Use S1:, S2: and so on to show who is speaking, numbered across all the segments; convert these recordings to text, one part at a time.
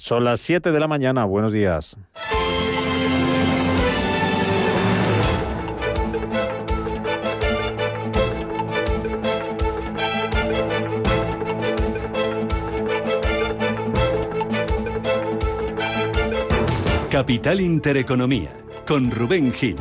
S1: Son las 7 de la mañana. Buenos días.
S2: Capital Intereconomía, con Rubén Gil.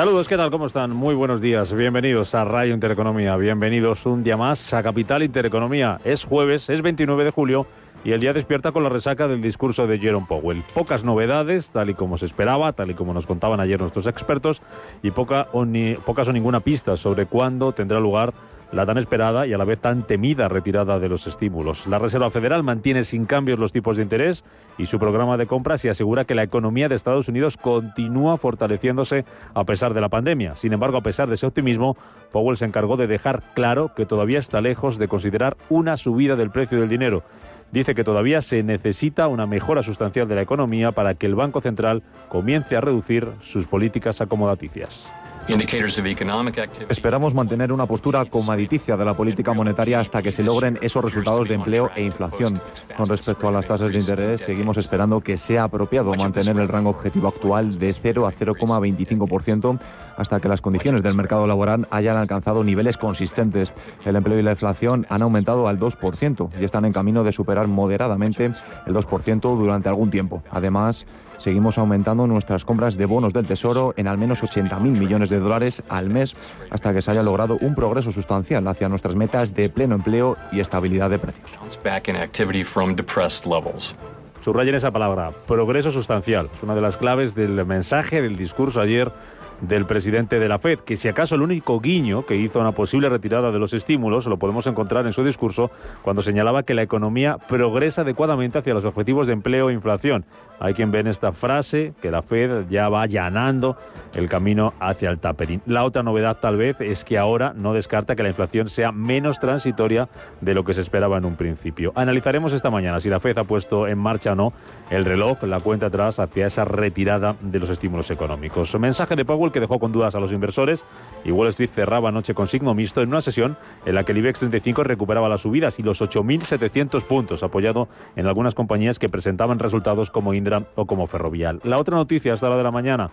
S1: Saludos, ¿qué tal? ¿Cómo están? Muy buenos días. Bienvenidos a Radio Intereconomía. Bienvenidos un día más a Capital Intereconomía. Es jueves, es 29 de julio y el día despierta con la resaca del discurso de Jerome Powell. Pocas novedades, tal y como se esperaba, tal y como nos contaban ayer nuestros expertos, y poca o ni, pocas o ninguna pista sobre cuándo tendrá lugar la tan esperada y a la vez tan temida retirada de los estímulos. La Reserva Federal mantiene sin cambios los tipos de interés y su programa de compras y asegura que la economía de Estados Unidos continúa fortaleciéndose a pesar de la pandemia. Sin embargo, a pesar de ese optimismo, Powell se encargó de dejar claro que todavía está lejos de considerar una subida del precio del dinero. Dice que todavía se necesita una mejora sustancial de la economía para que el Banco Central comience a reducir sus políticas acomodaticias.
S3: Esperamos mantener una postura comoditicia de la política monetaria hasta que se logren esos resultados de empleo e inflación. Con respecto a las tasas de interés, seguimos esperando que sea apropiado mantener el rango objetivo actual de 0 a 0,25% hasta que las condiciones del mercado laboral hayan alcanzado niveles consistentes. El empleo y la inflación han aumentado al 2% y están en camino de superar moderadamente el 2% durante algún tiempo. Además, seguimos aumentando nuestras compras de bonos del Tesoro en al menos 80.000 millones de dólares al mes hasta que se haya logrado un progreso sustancial hacia nuestras metas de pleno empleo y estabilidad de precios.
S1: Subrayen esa palabra, progreso sustancial. Es una de las claves del mensaje del discurso ayer del presidente de la Fed, que si acaso el único guiño que hizo una posible retirada de los estímulos lo podemos encontrar en su discurso cuando señalaba que la economía progresa adecuadamente hacia los objetivos de empleo e inflación. Hay quien ve en esta frase que la Fed ya va allanando el camino hacia el tapering. La otra novedad tal vez es que ahora no descarta que la inflación sea menos transitoria de lo que se esperaba en un principio. Analizaremos esta mañana si la Fed ha puesto en marcha o no el reloj, la cuenta atrás hacia esa retirada de los estímulos económicos. Mensaje de Powell que dejó con dudas a los inversores y Wall Street cerraba anoche con signo mixto en una sesión en la que el IBEX 35 recuperaba las subidas y los 8.700 puntos, apoyado en algunas compañías que presentaban resultados como Indra o como Ferrovial. La otra noticia hasta la de la mañana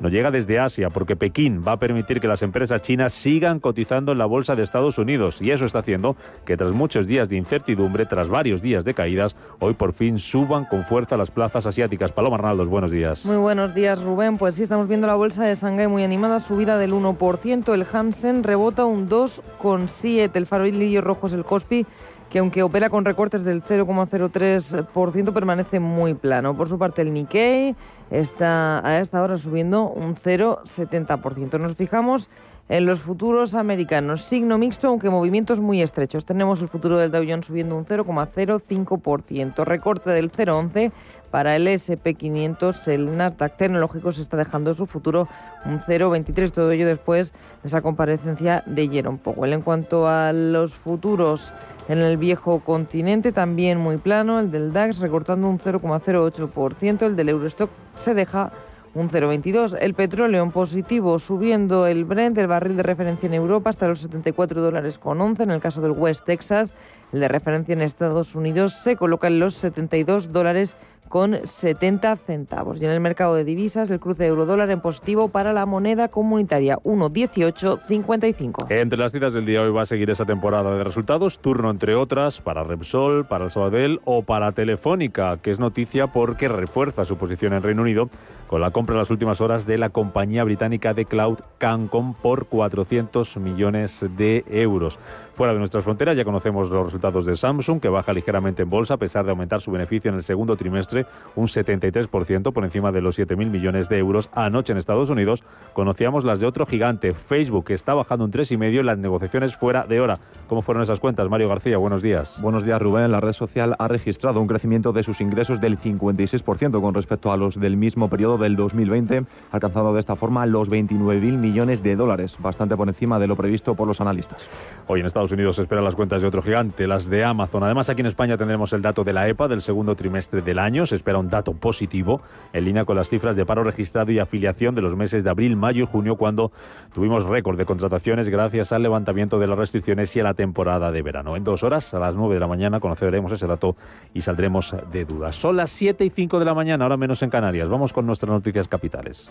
S1: nos llega desde Asia porque Pekín va a permitir que las empresas chinas sigan cotizando en la bolsa de Estados Unidos y eso está haciendo que tras muchos días de incertidumbre, tras varios días de caídas, hoy por fin suban con fuerza las plazas asiáticas. Paloma Arnaldos, buenos días.
S4: Muy buenos días, Rubén. Pues sí, estamos viendo la bolsa de Shanghái muy animada, subida del 1%, el Hansen rebota un 2,7, el farolillo rojo es el Kospi que aunque opera con recortes del 0,03%, permanece muy plano. Por su parte, el Nikkei está a esta hora subiendo un 0,70%. Nos fijamos en los futuros americanos, signo mixto, aunque movimientos muy estrechos. Tenemos el futuro del Dow Jones subiendo un 0,05%, recorte del 0,11%, para el SP500, el Nasdaq tecnológico se está dejando su futuro un 0,23. Todo ello después de esa comparecencia de Jerome Powell. En cuanto a los futuros en el viejo continente, también muy plano. El del DAX recortando un 0,08%. El del Eurostock se deja un 0,22. El petróleo en positivo, subiendo el Brent, el barril de referencia en Europa, hasta los 74 dólares con 11. En el caso del West Texas, el de referencia en Estados Unidos se coloca en los 72 dólares con 70 centavos. Y en el mercado de divisas, el cruce euro-dólar en positivo para la moneda comunitaria, 1,1855.
S1: Entre las citas del día hoy va a seguir esa temporada de resultados, turno entre otras para Repsol, para el Sabadell o para Telefónica, que es noticia porque refuerza su posición en Reino Unido con la compra en las últimas horas de la compañía británica de cloud Cancom por 400 millones de euros. Fuera de nuestras fronteras ya conocemos los resultados de Samsung, que baja ligeramente en bolsa a pesar de aumentar su beneficio en el segundo trimestre un 73% por encima de los 7.000 millones de euros. Anoche en Estados Unidos conocíamos las de otro gigante, Facebook, que está bajando un 3,5 en las negociaciones fuera de hora. ¿Cómo fueron esas cuentas? Mario García, buenos días.
S3: Buenos días, Rubén. La red social ha registrado un crecimiento de sus ingresos del 56% con respecto a los del mismo periodo del 2020, alcanzando de esta forma los 29.000 millones de dólares, bastante por encima de lo previsto por los analistas.
S1: Hoy en Estados Unidos se esperan las cuentas de otro gigante, las de Amazon. Además, aquí en España tendremos el dato de la EPA del segundo trimestre del año. se espera un dato positivo en línea con las cifras de paro registrado y afiliación de los meses de abril, mayo y junio, cuando tuvimos récord de contrataciones gracias al levantamiento de las restricciones y a la temporada de verano. En dos horas, a las 9 de la mañana, conoceremos ese dato y saldremos de dudas. Son las 7 y 5 de la mañana, ahora menos en Canarias. Vamos con nuestras noticias capitales.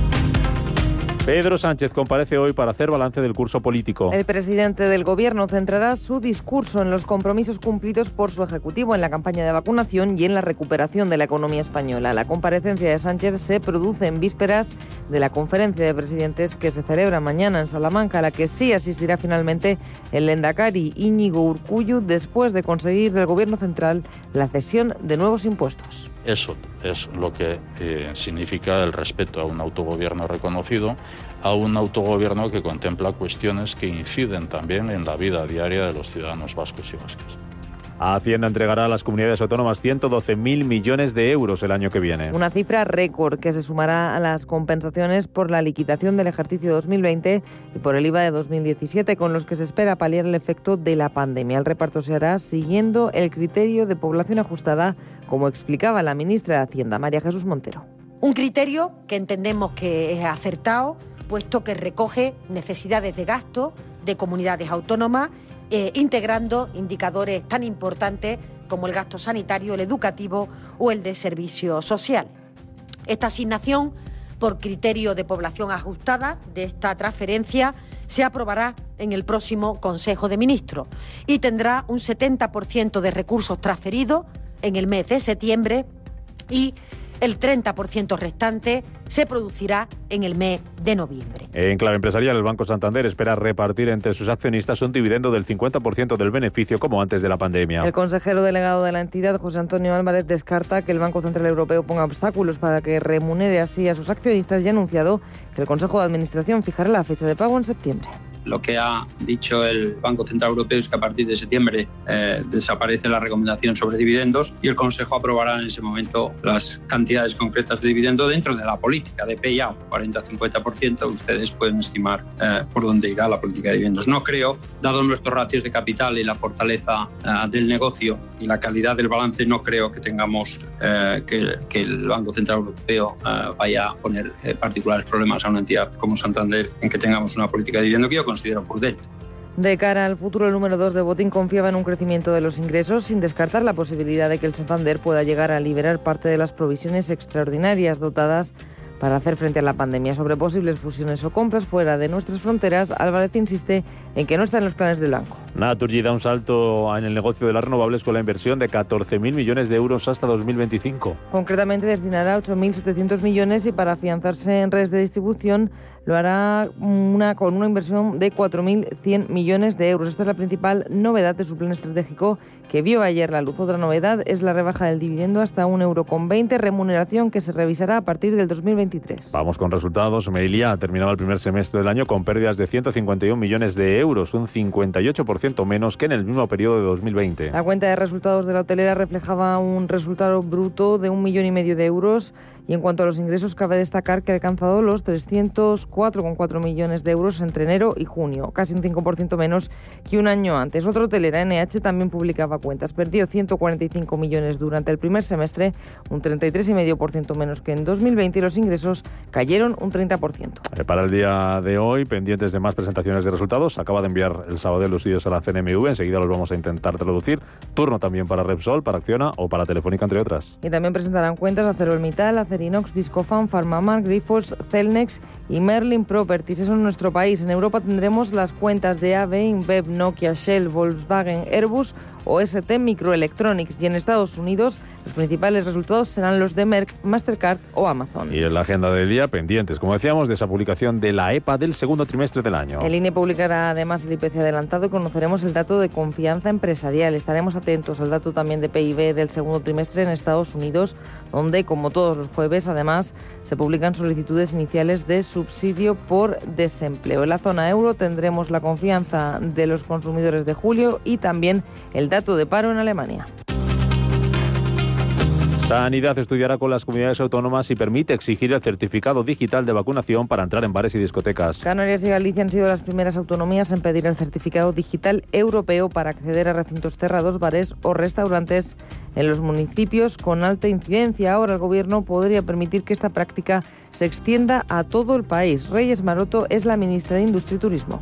S1: Pedro Sánchez comparece hoy para hacer balance del curso político.
S4: El presidente del Gobierno centrará su discurso en los compromisos cumplidos por su Ejecutivo en la campaña de vacunación y en la recuperación de la economía española. La comparecencia de Sánchez se produce en vísperas de la conferencia de presidentes que se celebra mañana en Salamanca, a la que sí asistirá finalmente el Lendakari Íñigo Urcuyu después de conseguir del Gobierno central la cesión de nuevos impuestos.
S5: Eso es lo que eh, significa el respeto a un autogobierno reconocido, a un autogobierno que contempla cuestiones que inciden también en la vida diaria de los ciudadanos vascos y vascas.
S1: Hacienda entregará a las comunidades autónomas 112.000 millones de euros el año que viene.
S4: Una cifra récord que se sumará a las compensaciones por la liquidación del ejercicio 2020 y por el IVA de 2017, con los que se espera paliar el efecto de la pandemia. El reparto se hará siguiendo el criterio de población ajustada, como explicaba la ministra de Hacienda, María Jesús Montero.
S6: Un criterio que entendemos que es acertado, puesto que recoge necesidades de gasto de comunidades autónomas eh, integrando indicadores tan importantes como el gasto sanitario, el educativo o el de servicio social. Esta asignación por criterio de población ajustada de esta transferencia se aprobará en el próximo Consejo de Ministros y tendrá un 70% de recursos transferidos en el mes de septiembre y el 30% restante se producirá en el mes de noviembre.
S1: En clave empresarial, el Banco Santander espera repartir entre sus accionistas un dividendo del 50% del beneficio como antes de la pandemia.
S4: El consejero delegado de la entidad, José Antonio Álvarez, descarta que el Banco Central Europeo ponga obstáculos para que remunere así a sus accionistas y ha anunciado que el Consejo de Administración fijará la fecha de pago en septiembre.
S7: Lo que ha dicho el Banco Central Europeo es que a partir de septiembre eh, desaparece la recomendación sobre dividendos y el Consejo aprobará en ese momento las cantidades concretas de dividendo dentro de la política de payout, 40-50%. Ustedes pueden estimar eh, por dónde irá la política de dividendos. No creo, dado nuestros ratios de capital y la fortaleza eh, del negocio y la calidad del balance, no creo que tengamos que, el Banco Central Europeo vaya a poner particulares problemas a una entidad como Santander en que tengamos una política de dividendo considero prudente.
S4: De cara al futuro, el número 2 de Botín confiaba en un crecimiento de los ingresos sin descartar la posibilidad de que el Santander pueda llegar a liberar parte de las provisiones extraordinarias dotadas para hacer frente a la pandemia. Sobre posibles fusiones o compras fuera de nuestras fronteras, Álvarez insiste en que no está en los planes del banco.
S1: Naturgy da un salto en el negocio de las renovables con la inversión de 14.000 millones de euros hasta 2025.
S4: Concretamente destinará 8.700 millones y para afianzarse en redes de distribución lo hará una, con una inversión de 4.100 millones de euros. Esta es la principal novedad de su plan estratégico que vio ayer la luz. Otra novedad es la rebaja del dividendo hasta 1,20 euro, remuneración que se revisará a partir del 2023.
S1: Vamos con resultados. Melia ha terminado el primer semestre del año con pérdidas de 151 millones de euros, un 58% menos que en el mismo periodo de 2020.
S4: La cuenta de resultados de la hotelera reflejaba un resultado bruto de un millón y medio de euros y en cuanto a los ingresos, cabe destacar que ha alcanzado los 304,4 millones de euros entre enero y junio, casi un 5% menos que un año antes. Otro hotelera, NH, también publicaba cuentas. Perdió 145 millones durante el primer semestre, un 33,5% menos que en 2020 y los ingresos cayeron un 30%.
S1: Eh, para el día de hoy, pendientes de más presentaciones de resultados, acaba de enviar el sábado los estudios a la CNMV, enseguida los vamos a intentar traducir. Turno también para Repsol, para Acciona o para Telefónica, entre otras.
S4: Y también presentarán cuentas ArcelorMittal, Acerinox, Viscofan, Pharmamark, Grifols, Celnex y Merlin Properties. Eso en nuestro país. En Europa tendremos las cuentas de AVE, InBev, Nokia, Shell, Volkswagen, Airbus o ST Microelectronics y en Estados Unidos los principales resultados serán los de Merck, Mastercard o Amazon.
S1: Y en la agenda del día pendientes, como decíamos, de esa publicación de la EPA del segundo trimestre del año.
S4: El INE publicará además el IPC adelantado y conoceremos el dato de confianza empresarial. Estaremos atentos al dato también de PIB del segundo trimestre en Estados Unidos, donde como todos los jueves además se publican solicitudes iniciales de subsidio por desempleo. En la zona euro tendremos la confianza de los consumidores de julio y también el dato de paro en Alemania.
S1: Sanidad estudiará con las comunidades autónomas y permite exigir el certificado digital de vacunación para entrar en bares y discotecas.
S4: Canarias y Galicia han sido las primeras autonomías en pedir el certificado digital europeo para acceder a recintos cerrados, bares o restaurantes en los municipios con alta incidencia. Ahora el Gobierno podría permitir que esta práctica se extienda a todo el país. Reyes Maroto es la ministra de Industria y Turismo.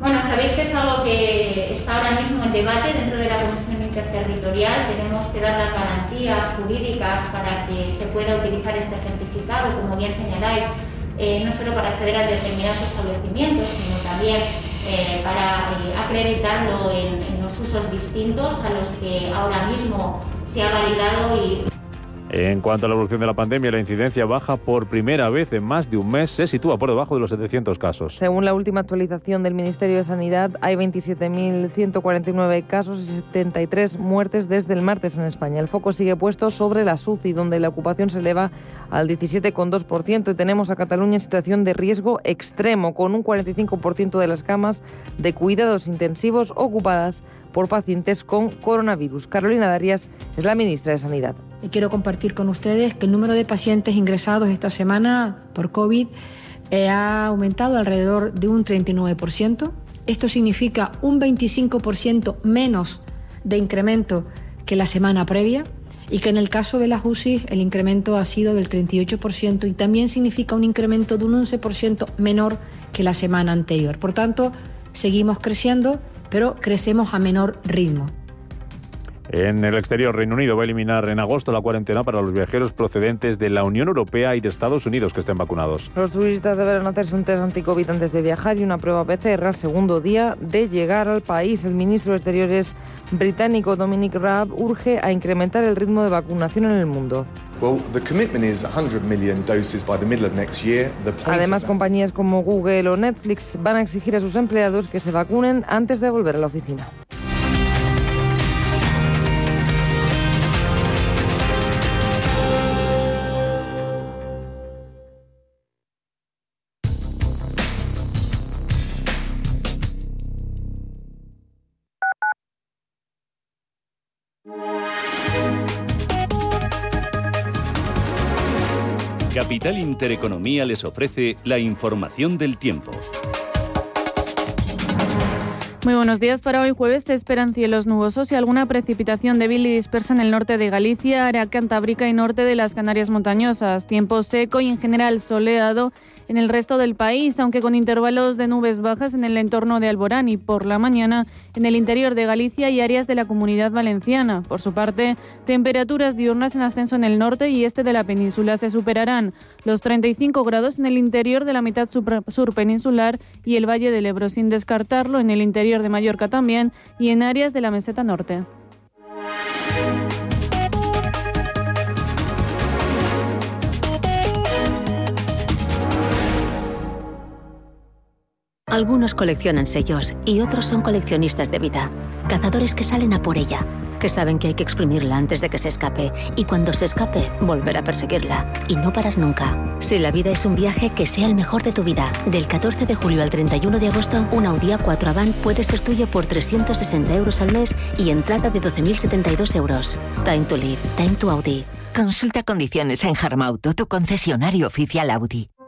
S8: Bueno, sabéis que es algo que está ahora mismo en debate dentro de la Comisión Interterritorial. Tenemos que dar las garantías jurídicas para que se pueda utilizar este certificado, como bien señaláis, eh, no solo para acceder a determinados establecimientos, sino también eh, para eh, acreditarlo en, en los usos distintos a los que ahora mismo se ha validado y
S1: en cuanto a la evolución de la pandemia, la incidencia baja por primera vez en más de un mes, se sitúa por debajo de los 700 casos.
S4: Según la última actualización del Ministerio de Sanidad, hay 27.149 casos y 73 muertes desde el martes en España. El foco sigue puesto sobre la SUCI, donde la ocupación se eleva al 17,2% y tenemos a Cataluña en situación de riesgo extremo, con un 45% de las camas de cuidados intensivos ocupadas por pacientes con coronavirus. Carolina Darias es la ministra de Sanidad.
S9: Quiero compartir con ustedes que el número de pacientes ingresados esta semana por COVID eh, ha aumentado alrededor de un 39%. Esto significa un 25% menos de incremento que la semana previa y que en el caso de las UCI el incremento ha sido del 38% y también significa un incremento de un 11% menor que la semana anterior. Por tanto, seguimos creciendo pero crecemos a menor ritmo.
S1: En el exterior, Reino Unido va a eliminar en agosto la cuarentena para los viajeros procedentes de la Unión Europea y de Estados Unidos que estén vacunados.
S4: Los turistas deberán hacerse un test anti-COVID antes de viajar y una prueba PCR al segundo día de llegar al país. El ministro de Exteriores británico Dominic Raab urge a incrementar el ritmo de vacunación en el mundo. Además, compañías como Google o Netflix van a exigir a sus empleados que se vacunen antes de volver a la oficina.
S2: Capital Intereconomía les ofrece la información del tiempo.
S10: Muy buenos días. Para hoy jueves se esperan cielos nubosos y alguna precipitación débil y dispersa en el norte de Galicia, área cantábrica y norte de las Canarias montañosas. Tiempo seco y en general soleado en el resto del país, aunque con intervalos de nubes bajas en el entorno de Alborán y por la mañana en el interior de Galicia y áreas de la comunidad valenciana. Por su parte, temperaturas diurnas en ascenso en el norte y este de la península se superarán los 35 grados en el interior de la mitad sur peninsular y el Valle del Ebro, sin descartarlo en el interior de Mallorca también y en áreas de la meseta norte.
S11: Algunos coleccionan sellos y otros son coleccionistas de vida. Cazadores que salen a por ella, que saben que hay que exprimirla antes de que se escape y cuando se escape, volver a perseguirla y no parar nunca. Si la vida es un viaje, que sea el mejor de tu vida. Del 14 de julio al 31 de agosto, un Audi A4 Avant puede ser tuyo por 360 euros al mes y entrada de 12.072 euros. Time to live, time to Audi.
S12: Consulta condiciones en Harmauto, tu concesionario oficial Audi.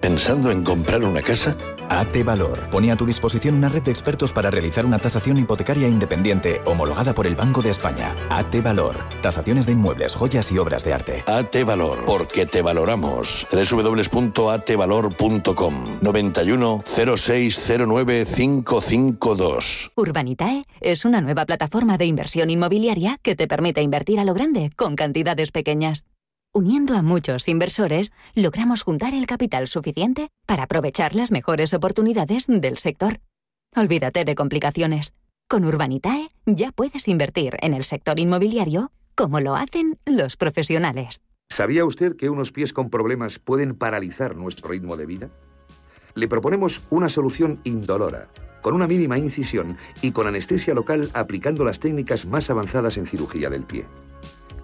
S13: ¿Pensando en comprar una casa?
S14: AT Valor pone a tu disposición una red de expertos para realizar una tasación hipotecaria independiente homologada por el Banco de España. AT Valor. Tasaciones de inmuebles, joyas y obras de arte.
S13: AT Valor. Porque te valoramos. www.atvalor.com 91 0609 552.
S15: Urbanitae es una nueva plataforma de inversión inmobiliaria que te permite invertir a lo grande con cantidades pequeñas. Uniendo a muchos inversores, logramos juntar el capital suficiente para aprovechar las mejores oportunidades del sector. Olvídate de complicaciones. Con Urbanitae ya puedes invertir en el sector inmobiliario como lo hacen los profesionales.
S16: ¿Sabía usted que unos pies con problemas pueden paralizar nuestro ritmo de vida? Le proponemos una solución indolora con una mínima incisión y con anestesia local aplicando las técnicas más avanzadas en cirugía del pie.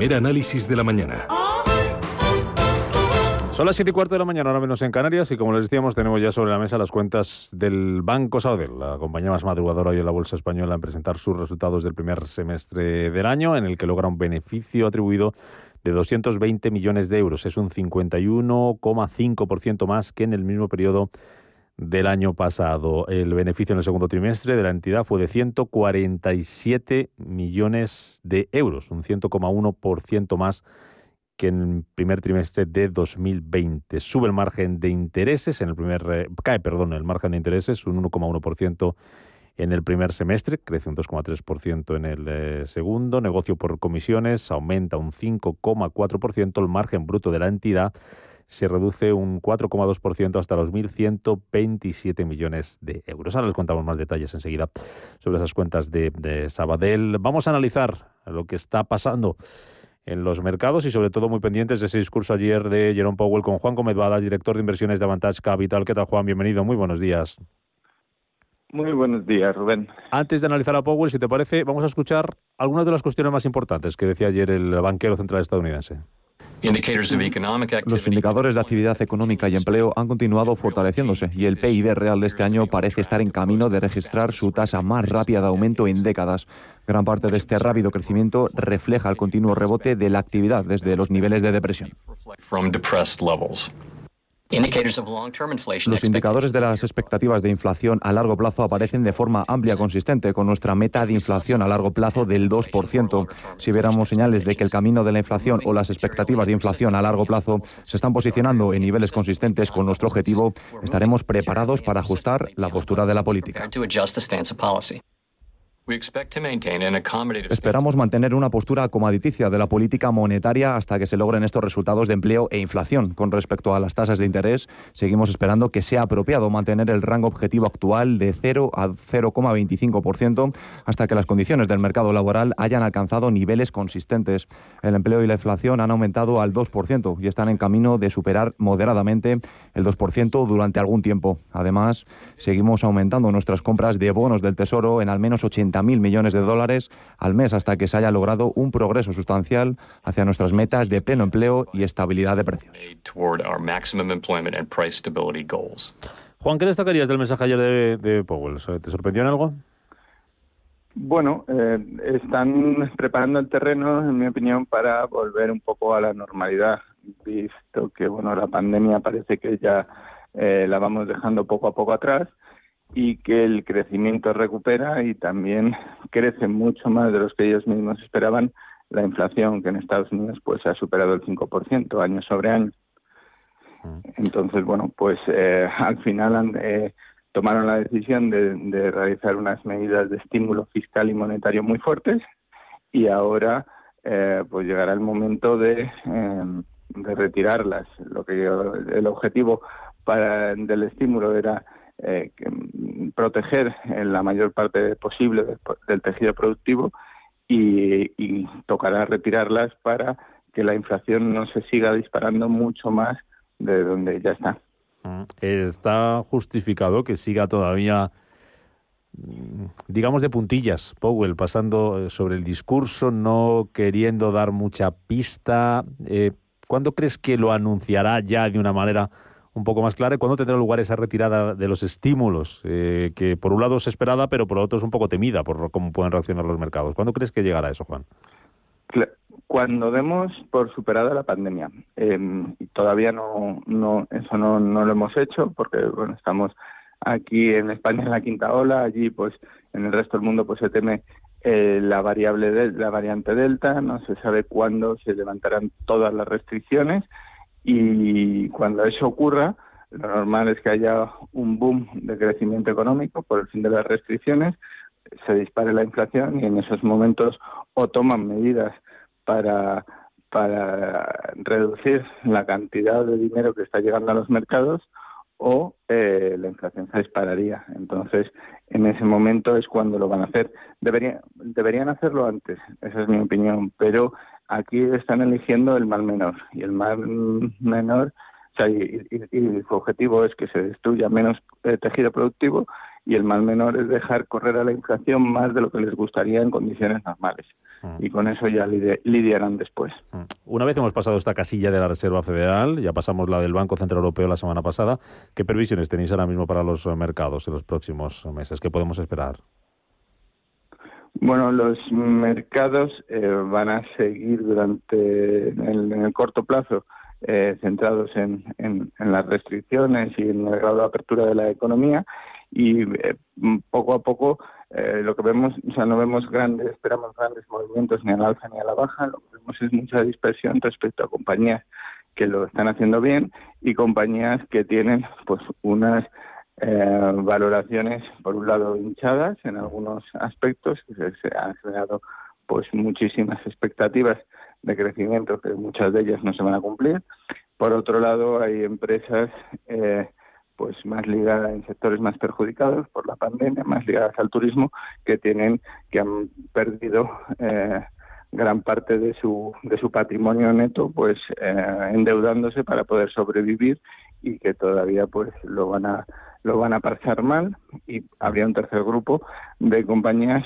S17: Primer análisis de la mañana.
S1: Son las 7 y cuarto de la mañana, ahora menos en Canarias, y como les decíamos, tenemos ya sobre la mesa las cuentas del Banco Sabadell, la compañía más madrugadora hoy en la Bolsa Española en presentar sus resultados del primer semestre del año, en el que logra un beneficio atribuido de 220 millones de euros. Es un 51,5% más que en el mismo periodo del año pasado. El beneficio en el segundo trimestre de la entidad fue de 147 millones de euros, un 100,1% más que en el primer trimestre de 2020. Sube el margen de intereses en el primer eh, cae, perdón, el margen de intereses un 1,1% en el primer semestre, crece un 2,3% en el eh, segundo, negocio por comisiones aumenta un 5,4%, el margen bruto de la entidad se reduce un 4,2% hasta los 1.127 millones de euros. Ahora les contamos más detalles enseguida sobre esas cuentas de, de Sabadell. Vamos a analizar lo que está pasando en los mercados y sobre todo muy pendientes de ese discurso ayer de Jerome Powell con Juan Gómez Badas, director de inversiones de Avantage Capital. ¿Qué tal, Juan? Bienvenido, muy buenos días.
S18: Muy buenos días, Rubén.
S1: Antes de analizar a Powell, si te parece, vamos a escuchar algunas de las cuestiones más importantes que decía ayer el banquero central estadounidense.
S3: Los indicadores de actividad económica y empleo han continuado fortaleciéndose y el PIB real de este año parece estar en camino de registrar su tasa más rápida de aumento en décadas. Gran parte de este rápido crecimiento refleja el continuo rebote de la actividad desde los niveles de depresión. Los indicadores de las expectativas de inflación a largo plazo aparecen de forma amplia consistente con nuestra meta de inflación a largo plazo del 2%. Si viéramos señales de que el camino de la inflación o las expectativas de inflación a largo plazo se están posicionando en niveles consistentes con nuestro objetivo, estaremos preparados para ajustar la postura de la política. Esperamos mantener una postura comoditicia de la política monetaria hasta que se logren estos resultados de empleo e inflación. Con respecto a las tasas de interés, seguimos esperando que sea apropiado mantener el rango objetivo actual de 0 a 0,25% hasta que las condiciones del mercado laboral hayan alcanzado niveles consistentes. El empleo y la inflación han aumentado al 2% y están en camino de superar moderadamente el 2% durante algún tiempo. Además, seguimos aumentando nuestras compras de bonos del Tesoro en al menos 80 mil millones de dólares al mes hasta que se haya logrado un progreso sustancial hacia nuestras metas de pleno empleo y estabilidad de precios.
S1: Juan, ¿qué destacarías del mensaje ayer de, Powell? ¿Te sorprendió en algo?
S18: Bueno, eh, están preparando el terreno, en mi opinión, para volver un poco a la normalidad, visto que bueno la pandemia parece que ya eh, la vamos dejando poco a poco atrás y que el crecimiento recupera y también crece mucho más de los que ellos mismos esperaban la inflación que en Estados Unidos pues ha superado el 5% año sobre año. Entonces, bueno, pues eh, al final eh, tomaron la decisión de, realizar unas medidas de estímulo fiscal y monetario muy fuertes y ahora eh, pues llegará el momento de, de retirarlas. Lo que el objetivo para del estímulo era eh, mm, proteger en la mayor parte posible del, tejido productivo y, tocará retirarlas para que la inflación no se siga disparando mucho más de donde ya está.
S1: Mm, está justificado que siga todavía, mm, digamos, de puntillas, Powell, pasando eh, sobre el discurso, no queriendo dar mucha pista. Eh, ¿Cuándo crees que lo anunciará ya de una manera un poco más clara cuándo tendrá lugar esa retirada de los estímulos, eh, que por un lado es esperada, pero por otro es un poco temida por cómo pueden reaccionar los mercados. ¿Cuándo crees que llegará eso, Juan?
S18: Cuando demos por superada la pandemia. Eh, todavía no, no eso no, no lo hemos hecho porque bueno estamos aquí en España en la quinta ola, allí pues en el resto del mundo pues se teme eh, la variable de, la variante delta, no se sabe cuándo se levantarán todas las restricciones Y cuando eso ocurra, lo normal es que haya un boom de crecimiento económico por el fin de las restricciones, se dispare la inflación y en esos momentos o toman medidas para, para reducir la cantidad de dinero que está llegando a los mercados o eh, la inflación se dispararía. Entonces, en ese momento es cuando lo van a hacer. Deberían, deberían hacerlo antes, esa es mi opinión, pero aquí están eligiendo el mal menor y el mal menor o sea, y, su objetivo es que se destruya menos eh, tejido productivo y el mal menor es dejar correr a la inflación más de lo que les gustaría en condiciones normales. Mm. Y con eso ya lidiarán después.
S1: Mm. Una vez hemos pasado esta casilla de la Reserva Federal, ya pasamos la del Banco Central Europeo la semana pasada, ¿qué previsiones tenéis ahora mismo para los mercados en los próximos meses? ¿Qué podemos esperar?
S18: Bueno, los mercados eh, van a seguir durante en el corto plazo eh, centrados en, en, las restricciones y en el grado de apertura de la economía y eh, poco a poco eh, lo que vemos, o sea, no vemos grandes, esperamos grandes movimientos ni al alza ni a la baja, lo que vemos es mucha dispersión respecto a compañías que lo están haciendo bien y compañías que tienen pues unas valoraciones por un lado hinchadas en algunos aspectos se, se han generado pues muchísimas expectativas de crecimiento que muchas de ellas no se van a cumplir. Por otro lado, hay empresas eh, pues más ligadas en sectores más perjudicados por la pandemia, más ligadas al turismo, que tienen que han perdido eh, gran parte de su de su patrimonio neto, pues eh, endeudándose para poder sobrevivir y que todavía pues lo van a lo van a pasar mal. Y habría un tercer grupo de compañías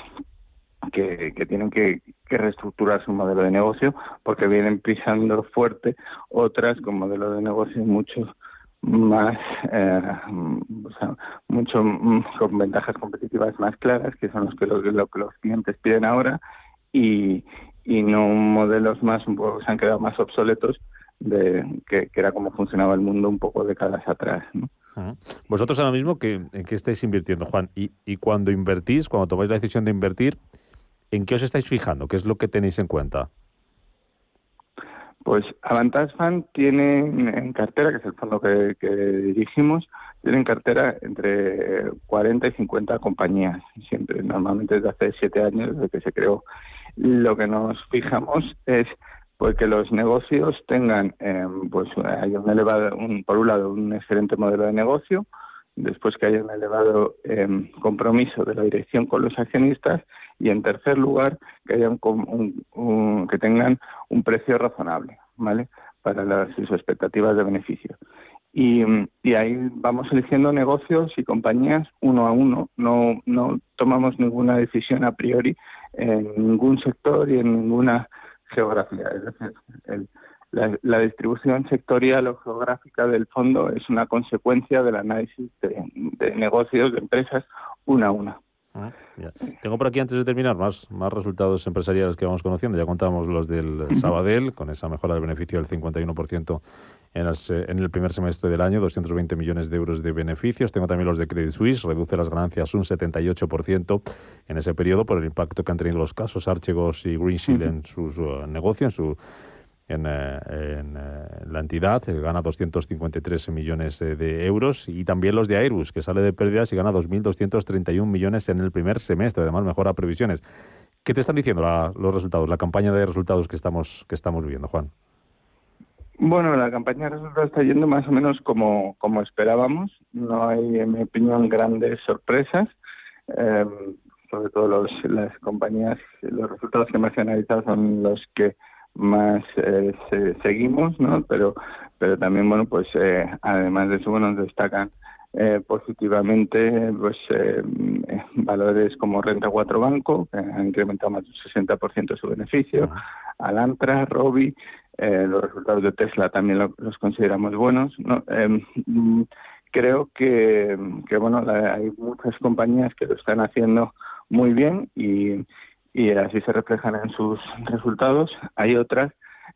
S18: que, tienen que, reestructurar su modelo de negocio porque vienen pisando fuerte otras con modelo de negocio mucho más eh, mucho mm, con ventajas competitivas más claras que son los que, lo, que los clientes piden ahora y, y no modelos más poco se han quedado más obsoletos de que, era como funcionaba el mundo un poco décadas atrás.
S1: Vosotros ahora mismo, que, ¿en qué estáis invirtiendo, Juan? Y, y cuando invertís, cuando tomáis la decisión de invertir, ¿En qué os estáis fijando? ¿Qué es lo que tenéis en cuenta?
S18: Pues Avantage Fund tiene en cartera, que es el fondo que, dirigimos, tiene en cartera entre 40 y 50 compañías, siempre, normalmente desde hace siete años, desde que se creó. Lo que nos fijamos es pues que los negocios tengan, em, pues hay un elevado, un, por un lado, un excelente modelo de negocio, después que haya un elevado em, compromiso de la dirección con los accionistas y en tercer lugar que hayan un, que tengan un precio razonable vale para las sus expectativas de beneficio. Y, y, ahí vamos eligiendo negocios y compañías uno a uno. No no tomamos ninguna decisión a priori en ningún sector y en ninguna geografía. Es decir la, distribución sectorial o geográfica del fondo es una consecuencia del análisis de, de negocios de empresas una a una
S1: Ah, Tengo por aquí, antes de terminar, más, más resultados empresariales que vamos conociendo. Ya contamos los del Sabadell, con esa mejora del beneficio del 51% en, en el primer semestre del año, 220 millones de euros de beneficios. Tengo también los de Credit Suisse, reduce las ganancias un 78% en ese periodo por el impacto que han tenido los casos Archegos y Green en sus uh, negocios, en su en, eh, en eh, la entidad, eh, gana 253 millones de euros, y también los de Airbus, que sale de pérdidas y gana 2.231 millones en el primer semestre, además mejora previsiones. ¿Qué te están diciendo los resultados, la campaña de resultados que estamos, que estamos viviendo, Juan?
S18: Bueno, la campaña de resultados está yendo más o menos como, como esperábamos. No hay, en mi opinión, grandes sorpresas. sobre todo los, las compañías, los resultados que más he analizado son los que más eh, seguimos, ¿no? Pero, pero también, bueno, pues eh, además de eso, bueno, destacan eh, positivamente pues eh, valores como Renta 4 Banco, que han incrementado más del 60% su beneficio, Alantra, Robi, los resultados de Tesla también los consideramos buenos, ¿no? Mm, creo que, que bueno, hay muchas compañías que lo están haciendo muy bien y, y así se reflejan en sus resultados. Hay otras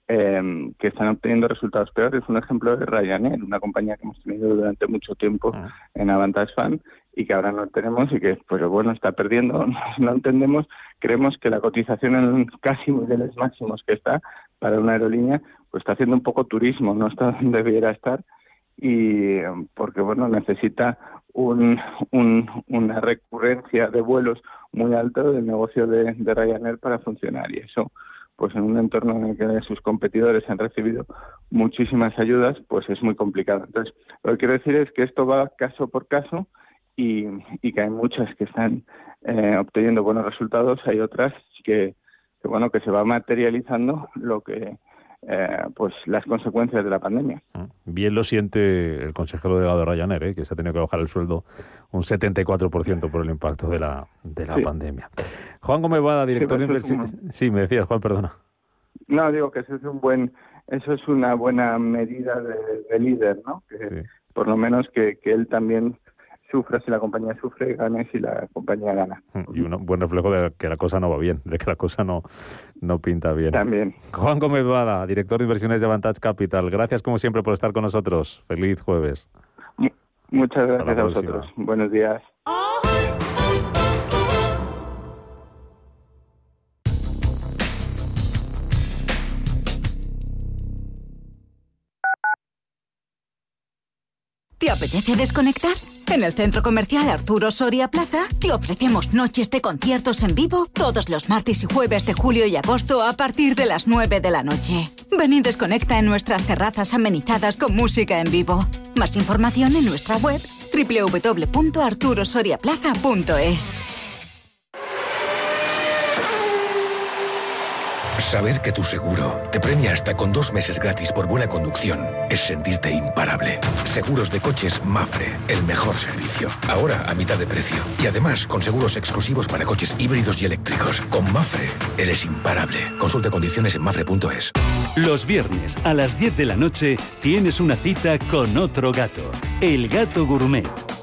S18: eh, que están obteniendo resultados peores. Un ejemplo de Ryanair, una compañía que hemos tenido durante mucho tiempo ah. en Avantage Fund y que ahora no tenemos y que, pues bueno, está perdiendo. No entendemos. Creemos que la cotización en casi niveles máximos que está para una aerolínea, pues está haciendo un poco turismo, no está donde debiera estar y porque bueno necesita un, una recurrencia de vuelos muy alto del negocio de, de Ryanair para funcionar y eso pues en un entorno en el que sus competidores han recibido muchísimas ayudas, pues es muy complicado. Entonces, lo que quiero decir es que esto va caso por caso y, que hay muchas que están eh, obteniendo buenos resultados, hay otras que, que, bueno, que se va materializando lo que eh, pues las consecuencias de la pandemia. Mm.
S1: Bien lo siente el consejero delegado de Ryanair, ¿eh? que se ha tenido que bajar el sueldo un 74% por el impacto de la, de la pandemia. Juan Gómez Bada, director de inversión. Sí, me decías, Juan, perdona.
S18: No, digo que eso es un buen, eso es una buena medida de, líder, ¿no? Que por lo menos que, que él también sufra, si la compañía sufre, gane si la compañía gana.
S1: Mm, y un buen reflejo de que la cosa no va bien, de que la cosa no, no pinta bien.
S18: También.
S1: Juan Gómez Bada, director de inversiones de Vantage Capital. Gracias como siempre por estar con nosotros. Feliz jueves.
S18: muchas gracias a vosotros. Buenos días.
S19: ¿Te apetece desconectar? En el centro comercial Arturo Soria Plaza te ofrecemos noches de conciertos en vivo todos los martes y jueves de julio y agosto a partir de las 9 de la noche. Ven y desconecta en nuestras terrazas amenizadas con música en vivo. Más información en nuestra web www.arturosoriaplaza.es.
S20: Saber que tu seguro te premia hasta con dos meses gratis por buena conducción es sentirte imparable. Seguros de coches Mafre, el mejor servicio. Ahora a mitad de precio. Y además con seguros exclusivos para coches híbridos y eléctricos. Con Mafre eres imparable. Consulte condiciones en mafre.es.
S2: Los viernes a las 10 de la noche tienes una cita con otro gato. El gato gourmet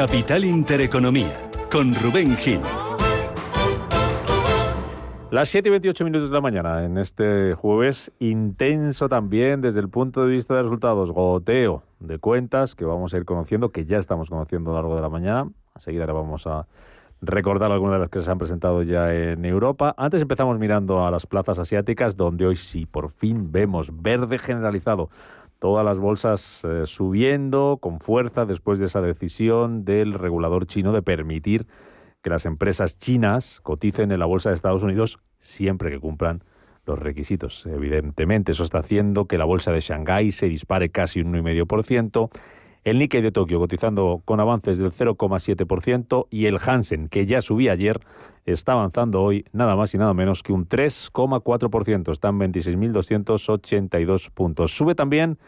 S2: Capital Intereconomía, con Rubén Gil.
S1: Las 7 y 28 minutos de la mañana, en este jueves intenso también desde el punto de vista de resultados, goteo de cuentas que vamos a ir conociendo, que ya estamos conociendo a lo largo de la mañana. Enseguida le vamos a recordar algunas de las que se han presentado ya en Europa. Antes empezamos mirando a las plazas asiáticas, donde hoy sí, por fin vemos verde generalizado todas las bolsas eh, subiendo con fuerza después de esa decisión del regulador chino de permitir que las empresas chinas coticen en la bolsa de Estados Unidos siempre que cumplan los requisitos. Evidentemente, eso está haciendo que la bolsa de Shanghái se dispare casi un 1,5%, el Nikkei de Tokio cotizando con avances del 0,7% y el Hansen, que ya subía ayer, está avanzando hoy nada más y nada menos que un 3,4%. Están 26.282 puntos. Sube también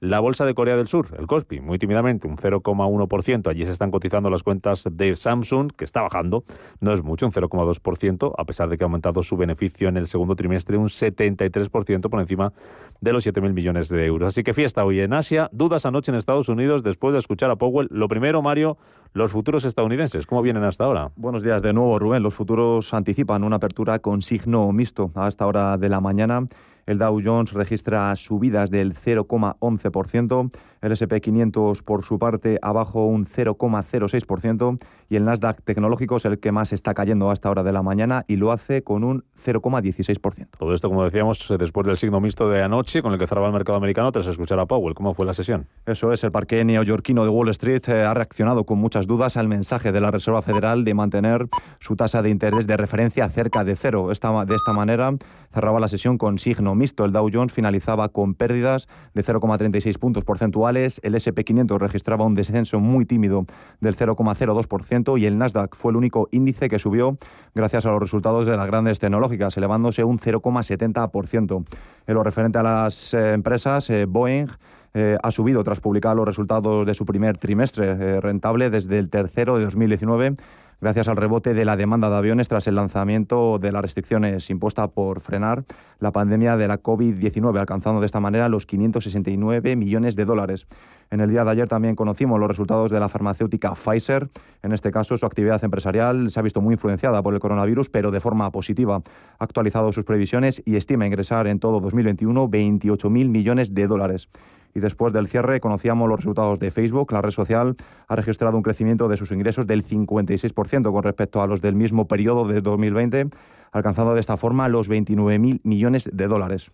S1: la bolsa de Corea del Sur, el Kospi, muy tímidamente, un 0,1%. Allí se están cotizando las cuentas de Samsung, que está bajando, no es mucho, un 0,2%, a pesar de que ha aumentado su beneficio en el segundo trimestre un 73% por encima de los 7.000 millones de euros. Así que fiesta hoy en Asia, dudas anoche en Estados Unidos después de escuchar a Powell. Lo primero, Mario, los futuros estadounidenses, ¿cómo vienen hasta ahora?
S3: Buenos días de nuevo, Rubén. Los futuros anticipan una apertura con signo mixto a esta hora de la mañana. El Dow Jones registra subidas del 0,11%, el SP 500 por su parte abajo un 0,06% y el Nasdaq tecnológico es el que más está cayendo hasta hora de la mañana y lo hace con un 0,16%.
S1: Todo esto, como decíamos, después del signo mixto de anoche con el que cerraba el mercado americano tras escuchar a Powell. ¿Cómo fue la sesión?
S3: Eso es, el parque neoyorquino de Wall Street eh, ha reaccionado con muchas dudas al mensaje de la Reserva Federal de mantener su tasa de interés de referencia cerca de cero. Esta, de esta manera cerraba la sesión con signo mixto. El Dow Jones finalizaba con pérdidas de 0,36 puntos porcentuales, el SP500 registraba un descenso muy tímido del 0,02% y el Nasdaq fue el único índice que subió gracias a los resultados de las grandes tecnológicas, elevándose un 0,70%. En lo referente a las eh, empresas, eh, Boeing eh, ha subido tras publicar los resultados de su primer trimestre rentable desde el tercero de 2019 gracias al rebote de la demanda de aviones tras el lanzamiento de las restricciones impuestas por frenar la pandemia de la COVID-19, alcanzando de esta manera los 569 millones de dólares. En el día de ayer también conocimos los resultados de la farmacéutica Pfizer. En este caso, su actividad empresarial se ha visto muy influenciada por el coronavirus, pero de forma positiva. Ha actualizado sus previsiones y estima ingresar en todo 2021 28.000 millones de dólares y después del cierre conocíamos los resultados de Facebook. La red social ha registrado un crecimiento de sus ingresos del 56% con respecto a los del mismo periodo de 2020, alcanzando de esta forma los 29.000 millones de dólares.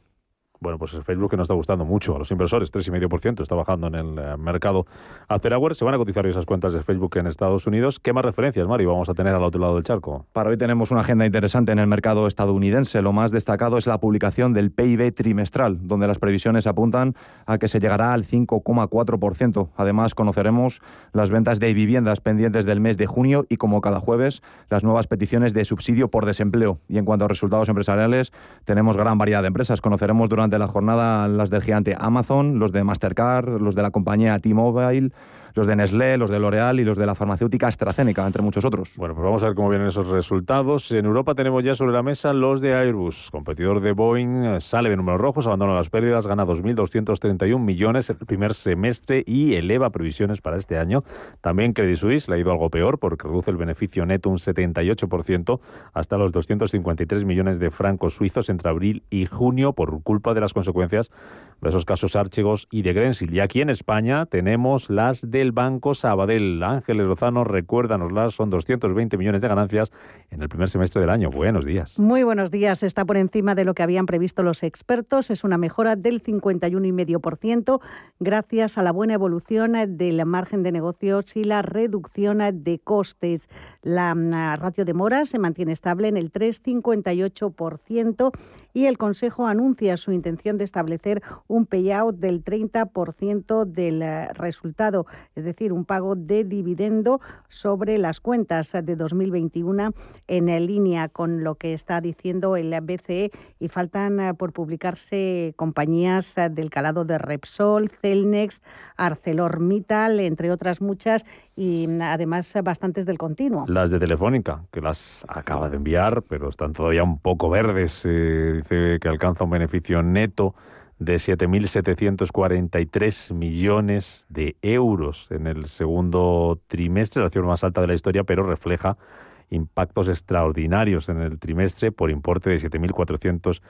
S1: Bueno, pues el Facebook que nos está gustando mucho a los inversores, 3,5% está bajando en el eh, mercado Hour. Se van a cotizar esas cuentas de Facebook en Estados Unidos. ¿Qué más referencias, Mario, vamos a tener al otro lado del charco?
S3: Para hoy tenemos una agenda interesante en el mercado estadounidense. Lo más destacado es la publicación del PIB trimestral, donde las previsiones apuntan a que se llegará al 5,4%. Además, conoceremos las ventas de viviendas pendientes del mes de junio y, como cada jueves, las nuevas peticiones de subsidio por desempleo. Y en cuanto a resultados empresariales, tenemos gran variedad de empresas. Conoceremos durante de la jornada las del gigante Amazon, los de Mastercard, los de la compañía T-Mobile, los de Nestlé, los de L'Oreal y los de la farmacéutica AstraZeneca, entre muchos otros.
S1: Bueno, pues vamos a ver cómo vienen esos resultados. En Europa tenemos ya sobre la mesa los de Airbus. Competidor de Boeing eh, sale de números rojos, abandona las pérdidas, gana 2.231 millones el primer semestre y eleva previsiones para este año. También Credit Suisse le ha ido algo peor porque reduce el beneficio neto un 78% hasta los 253 millones de francos suizos entre abril y junio por culpa de las consecuencias de esos casos Archegos y de Grensil. Y aquí en España tenemos las del Banco Sabadell. Ángeles Lozano, recuérdanoslas, son 220 millones de ganancias en el primer semestre del año. Buenos días.
S21: Muy buenos días. Está por encima de lo que habían previsto los expertos. Es una mejora del 51,5% gracias a la buena evolución del margen de negocios y la reducción de costes. La mm, ratio de mora se mantiene estable en el 3,58% y el Consejo anuncia su intención de establecer un payout del 30% del eh, resultado, es decir, un pago de dividendo sobre las cuentas de 2021 en línea con lo que está diciendo el BCE y faltan eh, por publicarse compañías eh, del calado de Repsol, Celnex, ArcelorMittal, entre otras muchas y mm, además bastantes del continuo.
S1: Las de Telefónica, que las acaba de enviar, pero están todavía un poco verdes dice que alcanza un beneficio neto de 7.743 millones de euros en el segundo trimestre, la cifra más alta de la historia, pero refleja impactos extraordinarios en el trimestre por importe de 7.400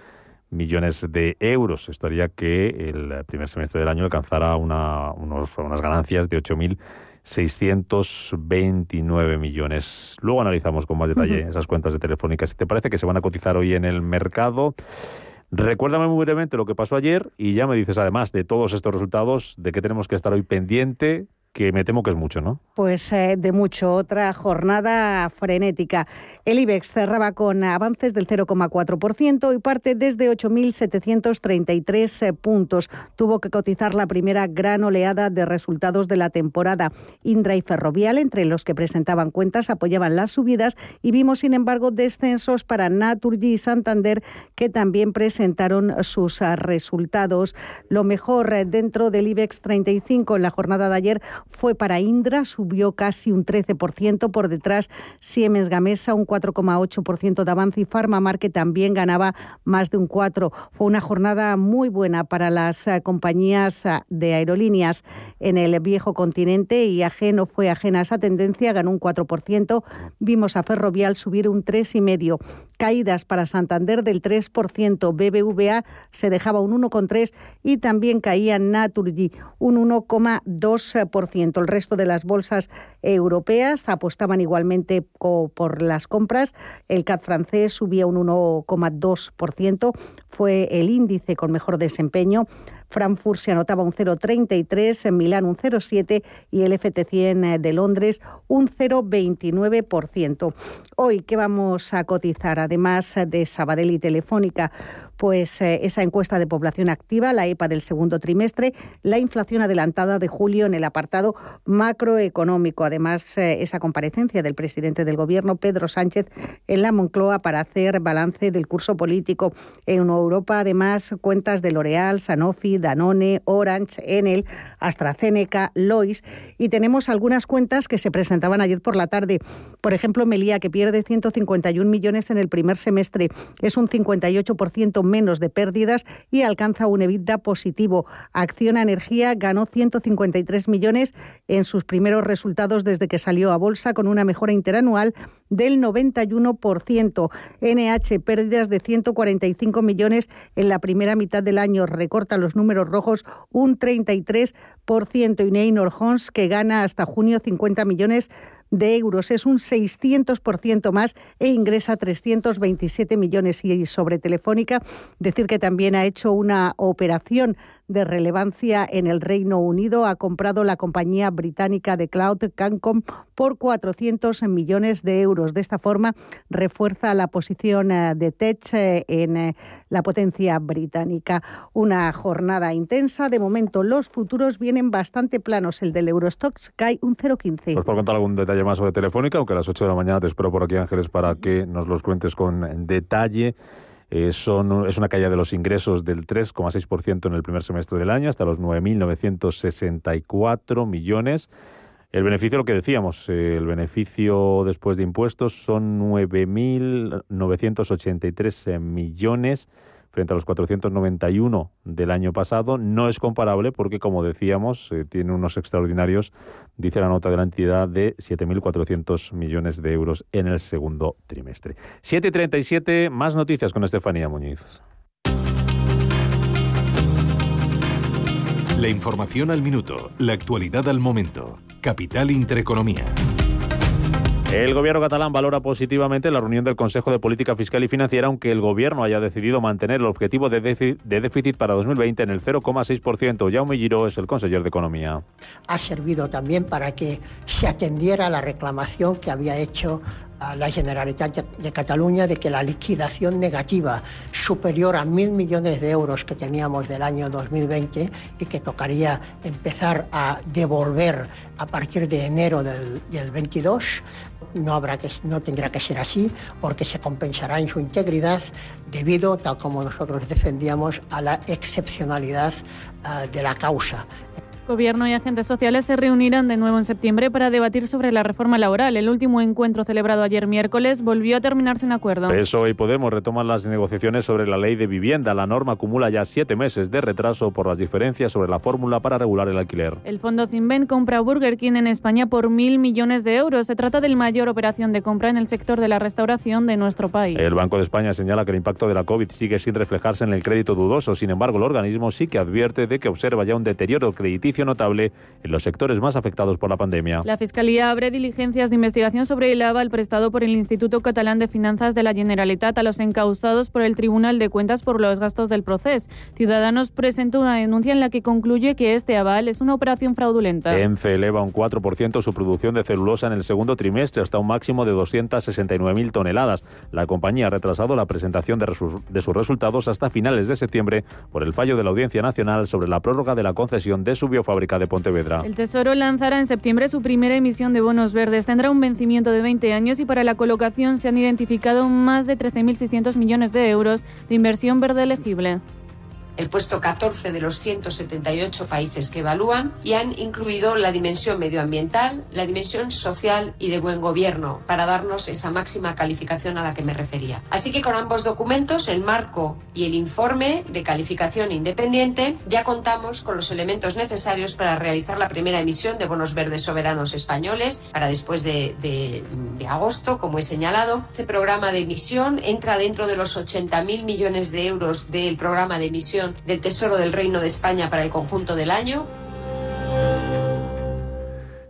S1: millones de euros. Esto haría que el primer semestre del año alcanzara una, unos, unas ganancias de 8.629 millones. Luego analizamos con más detalle esas cuentas de Telefónica. Si te parece que se van a cotizar hoy en el mercado. Recuérdame muy brevemente lo que pasó ayer y ya me dices además de todos estos resultados de qué tenemos que estar hoy pendiente que me temo que es mucho, ¿no?
S21: Pues eh, de mucho. Otra jornada frenética. El IBEX cerraba con avances del 0,4% y parte desde 8.733 eh, puntos. Tuvo que cotizar la primera gran oleada de resultados de la temporada. Indra y Ferrovial, entre los que presentaban cuentas, apoyaban las subidas y vimos, sin embargo, descensos para Naturgy y Santander, que también presentaron sus eh, resultados. Lo mejor dentro del IBEX 35 en la jornada de ayer fue para Indra, subió casi un 13%, por detrás Siemens Gamesa un 4,8% de avance y Farmamar que también ganaba más de un 4%. Fue una jornada muy buena para las eh, compañías eh, de aerolíneas en el viejo continente y ajeno fue ajena a esa tendencia, ganó un 4%. Vimos a Ferrovial subir un 3,5%. Caídas para Santander del 3%, BBVA se dejaba un 1,3% y también caía Naturgy un 1,2%. 1%. El resto de las bolsas europeas apostaban igualmente por las compras. El CAC francés subía un 1,2%, fue el índice con mejor desempeño. Frankfurt se anotaba un 0,33, en Milán un 0,7 y el FT100 de Londres un 0,29%. Hoy, ¿qué vamos a cotizar? Además de Sabadell y Telefónica, pues eh, esa encuesta de población activa, la EPA del segundo trimestre, la inflación adelantada de julio en el apartado macroeconómico. Además, eh, esa comparecencia del presidente del Gobierno, Pedro Sánchez, en la Moncloa para hacer balance del curso político. En Europa, además, cuentas de L'Oreal, Sanofi, Danone, Orange, Enel, AstraZeneca, Lois. Y tenemos algunas cuentas que se presentaban ayer por la tarde. Por ejemplo, Melía, que pierde 151 millones en el primer semestre. Es un 58% menos de pérdidas y alcanza un EBITDA positivo. Acciona Energía ganó 153 millones en sus primeros resultados desde que salió a bolsa con una mejora interanual del 91%. NH pérdidas de 145 millones en la primera mitad del año, recorta los números rojos un 33% y Neynor Homes que gana hasta junio 50 millones de euros. Es un 600% más e ingresa 327 millones. Y sobre Telefónica, decir que también ha hecho una operación de relevancia en el Reino Unido. Ha comprado la compañía británica de cloud Cancom por 400 millones de euros. De esta forma, refuerza la posición eh, de Tech eh, en eh, la potencia británica. Una jornada intensa. De momento, los futuros vienen bastante planos. El del Eurostox cae un 0,15.
S1: Pues por contar algún detalle más sobre Telefónica, aunque a las 8 de la mañana te espero por aquí, Ángeles, para que nos los cuentes con detalle. Eh, son, es una caída de los ingresos del 3,6% en el primer semestre del año, hasta los 9.964 millones. El beneficio, lo que decíamos, eh, el beneficio después de impuestos son 9.983 millones frente a los 491 del año pasado. No es comparable porque, como decíamos, eh, tiene unos extraordinarios, dice la nota de la entidad, de 7.400 millones de euros en el segundo trimestre. 7.37, más noticias con Estefanía Muñiz.
S17: La información al minuto, la actualidad al momento. Capital Intereconomía.
S1: El gobierno catalán valora positivamente la reunión del Consejo de Política Fiscal y Financiera, aunque el gobierno haya decidido mantener el objetivo de déficit para 2020 en el 0,6%. Jaume Giró es el consejero de Economía.
S22: Ha servido también para que se atendiera la reclamación que había hecho la Generalitat de Cataluña de que la liquidación negativa superior a mil millones de euros que teníamos del año 2020 y que tocaría empezar a devolver a partir de enero del, del 22 no, habrá que, no tendrá que ser así porque se compensará en su integridad debido, tal como nosotros defendíamos, a la excepcionalidad uh, de la causa.
S10: Gobierno y agentes sociales se reunirán de nuevo en septiembre para debatir sobre la reforma laboral. El último encuentro celebrado ayer miércoles volvió a terminarse en acuerdo.
S1: Eso y Podemos retoman las negociaciones sobre la ley de vivienda. La norma acumula ya siete meses de retraso por las diferencias sobre la fórmula para regular el alquiler.
S10: El fondo Zinven compra Burger King en España por mil millones de euros. Se trata de la mayor operación de compra en el sector de la restauración de nuestro país.
S1: El Banco de España señala que el impacto de la COVID sigue sin reflejarse en el crédito dudoso. Sin embargo, el organismo sí que advierte de que observa ya un deterioro crediticio notable en los sectores más afectados por la pandemia.
S10: La Fiscalía abre diligencias de investigación sobre el aval prestado por el Instituto Catalán de Finanzas de la Generalitat a los encausados por el Tribunal de Cuentas por los gastos del proceso. Ciudadanos presentó una denuncia en la que concluye que este aval es una operación fraudulenta.
S1: ENCE eleva un 4% su producción de celulosa en el segundo trimestre hasta un máximo de 269.000 toneladas. La compañía ha retrasado la presentación de, de sus resultados hasta finales de septiembre por el fallo de la Audiencia Nacional sobre la prórroga de la concesión de su biofábrica de Pontevedra.
S10: El Tesoro lanzará en septiembre su primera emisión de bonos verdes. Tendrá un vencimiento de 20 años y para la colocación se han identificado más de 13.600 millones de euros de inversión verde elegible
S23: el puesto 14 de los 178 países que evalúan y han incluido la dimensión medioambiental, la dimensión social y de buen gobierno para darnos esa máxima calificación a la que me refería. Así que con ambos documentos, el marco y el informe de calificación independiente, ya contamos con los elementos necesarios para realizar la primera emisión de bonos verdes soberanos españoles para después de, de, agosto, como he señalado. Este programa de emisión entra dentro de los 80.000 millones de euros del programa de emisión del Tesoro del Reino de España para el conjunto del año.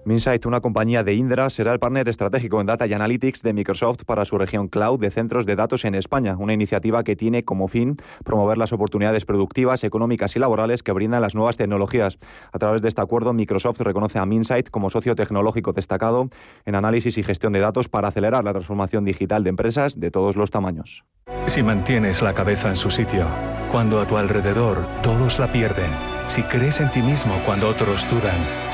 S3: Minsight, una compañía de Indra, será el partner estratégico en Data y Analytics de Microsoft para su región cloud de centros de datos en España, una iniciativa que tiene como fin promover las oportunidades productivas, económicas y laborales que brindan las nuevas tecnologías. A través de este acuerdo, Microsoft reconoce a Minsight como socio tecnológico destacado en análisis y gestión de datos para acelerar la transformación digital de empresas de todos los tamaños.
S24: Si mantienes la cabeza en su sitio, cuando a tu alrededor todos la pierden, si crees en ti mismo cuando otros dudan,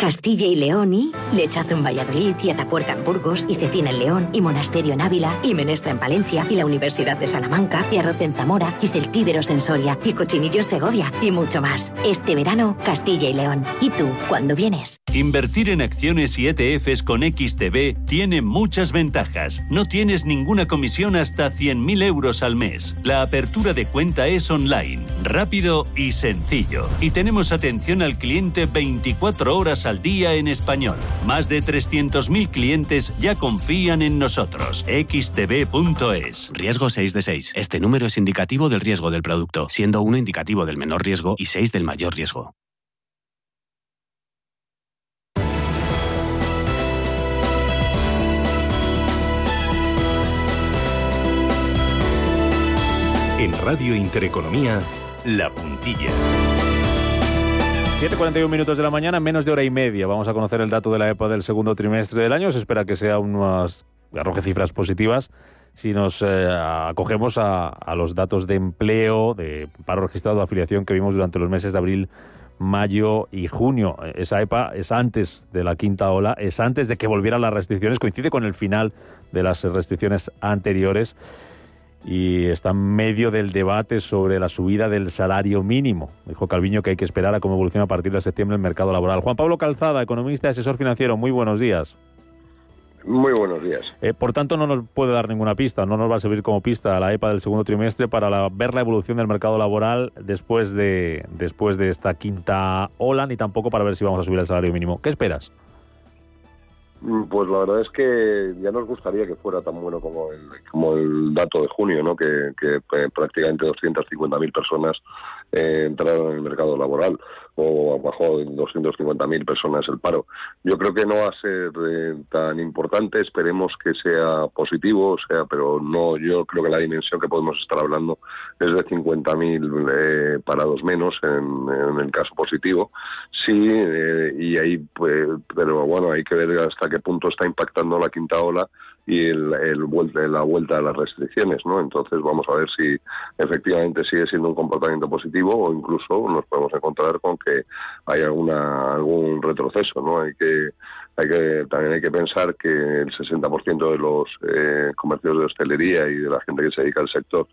S11: Castilla y León y Lechazo en Valladolid y Atapuerca en Burgos y Cecina en León y Monasterio en Ávila y Menestra en Palencia y la Universidad de Salamanca y Arroz en Zamora y Celtíberos en Soria y Cochinillo en Segovia y mucho más. Este verano, Castilla y León. ¿Y tú, cuándo vienes?
S2: Invertir en acciones y ETFs con XTB tiene muchas ventajas. No tienes ninguna comisión hasta 100.000 euros al mes. La apertura de cuenta es online, rápido y sencillo. Y tenemos atención al cliente 24 horas al día en español. Más de 300.000 clientes ya confían en nosotros. xtb.es.
S25: Riesgo 6 de 6. Este número es indicativo del riesgo del producto, siendo 1 indicativo del menor riesgo y 6 del mayor riesgo.
S17: En Radio Intereconomía, La Puntilla.
S1: 7.41 minutos de la mañana, menos de hora y media. Vamos a conocer el dato de la EPA del segundo trimestre del año. Se espera que sea unas arroje cifras positivas. Si nos eh, acogemos a, a, los datos de empleo, de paro registrado de afiliación que vimos durante los meses de abril, mayo y junio. Esa EPA es antes de la quinta ola, es antes de que volvieran las restricciones, coincide con el final de las restricciones anteriores y está en medio del debate sobre la subida del salario mínimo. Dijo Calviño que hay que esperar a cómo evoluciona a partir de septiembre el mercado laboral. Juan Pablo Calzada, economista y asesor financiero, muy buenos días.
S26: Muy buenos días.
S1: Eh, por tanto, no nos puede dar ninguna pista, no nos va a servir como pista la EPA del segundo trimestre para la, ver la evolución del mercado laboral después de, después de esta quinta ola, ni tampoco para ver si vamos a subir el salario mínimo. ¿Qué esperas?
S26: Pues la verdad es que ya nos gustaría que fuera tan bueno como el, como el dato de junio, ¿no? que, que eh, prácticamente 250.000 personas eh, entraron en el mercado laboral o bajó en 250.000 personas el paro. Yo creo que no va a ser eh, tan importante, esperemos que sea positivo, o sea, pero no, yo creo que la dimensión que podemos estar hablando es de 50.000 eh, parados menos en, en, el caso positivo. Sí, eh, y ahí, pues, pero bueno, hay que ver hasta qué punto está impactando la quinta ola y el, el vuelta, la vuelta a las restricciones, ¿no? Entonces vamos a ver si efectivamente sigue siendo un comportamiento positivo o incluso nos podemos encontrar con que hay alguna algún retroceso, ¿no? Hay que hay que también hay que pensar que el 60% de los eh, comercios de hostelería y de la gente que se dedica al sector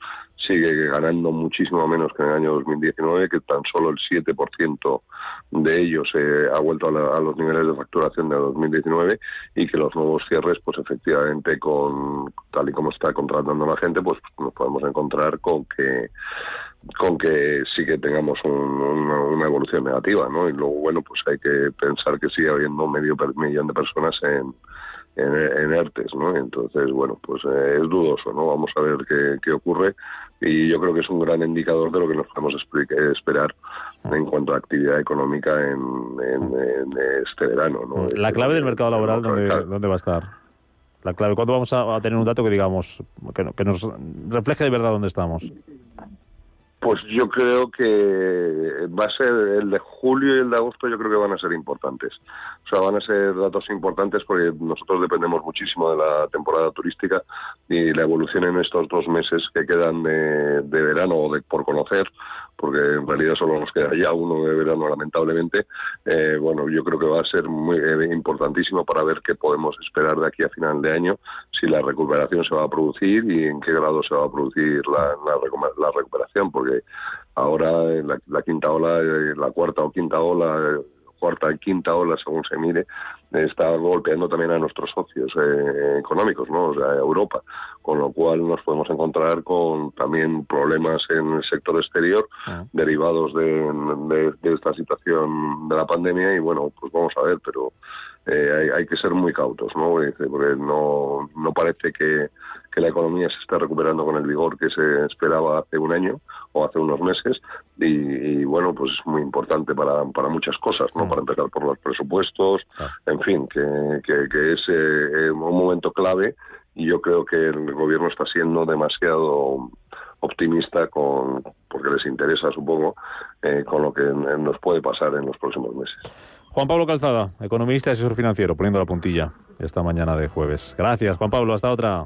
S26: sigue ganando muchísimo menos que en el año 2019, que tan solo el 7% de ellos eh, ha vuelto a, la, a, los niveles de facturación de 2019 y que los nuevos cierres, pues efectivamente, con tal y como está contratando la gente, pues nos podemos encontrar con que con que sí que tengamos un, una, una, evolución negativa, ¿no? Y luego, bueno, pues hay que pensar que sigue habiendo medio millón de personas en, en, en ERTES, ¿no? Entonces, bueno, pues eh, es dudoso, ¿no? Vamos a ver qué, qué, ocurre y yo creo que es un gran indicador de lo que nos podemos esperar en cuanto a actividad económica en, en, en este verano, ¿no?
S1: La clave del mercado laboral, ¿dónde, ¿dónde va a estar? La clave, ¿cuándo vamos a, a tener un dato que digamos, que, que nos refleje de verdad dónde estamos?
S26: Pues yo creo que va a ser el de julio y el de agosto, yo creo que van a ser importantes. O sea, van a ser datos importantes porque nosotros dependemos muchísimo de la temporada turística y la evolución en estos dos meses que quedan de, de verano o de por conocer, porque en realidad solo nos queda ya uno de verano, lamentablemente. Eh, bueno, yo creo que va a ser muy eh, importantísimo para ver qué podemos esperar de aquí a final de año, si la recuperación se va a producir y en qué grado se va a producir la, la, la recuperación, porque ahora la, la quinta ola, eh, la cuarta o quinta ola cuarta y quinta ola, según se mire, está golpeando también a nuestros socios eh, económicos, ¿no? O sea, a Europa, con lo cual nos podemos encontrar con también problemas en el sector exterior
S1: Ah.
S26: derivados de, de, esta situación de la pandemia y bueno, pues vamos a ver, pero eh, hay, hay, que ser muy cautos, ¿no? Porque no, no parece que, que, la economía se esté recuperando con el vigor que se esperaba hace un año o hace unos meses y, y bueno, pues es muy importante para, para muchas cosas, ¿no? Para empezar por los presupuestos, en fin, que, que, que es eh, un momento clave y yo creo que el gobierno está siendo demasiado optimista con porque les interesa supongo eh, con lo que nos puede pasar en los próximos meses.
S1: Juan Pablo Calzada, economista y asesor financiero, poniendo la puntilla esta mañana de jueves. Gracias, Juan Pablo. Hasta otra.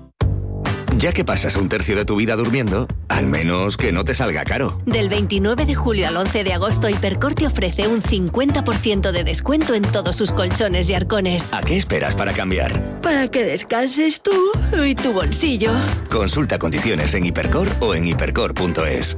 S27: Ya que pasas un tercio de tu vida durmiendo, al menos que no te salga caro.
S11: Del 29 de julio al 11 de agosto, Hipercor te ofrece un 50% de descuento en todos sus colchones y arcones.
S27: ¿A qué esperas para cambiar?
S11: Para que descanses tú y tu bolsillo.
S27: Consulta condiciones en Hipercor o en hipercor.es.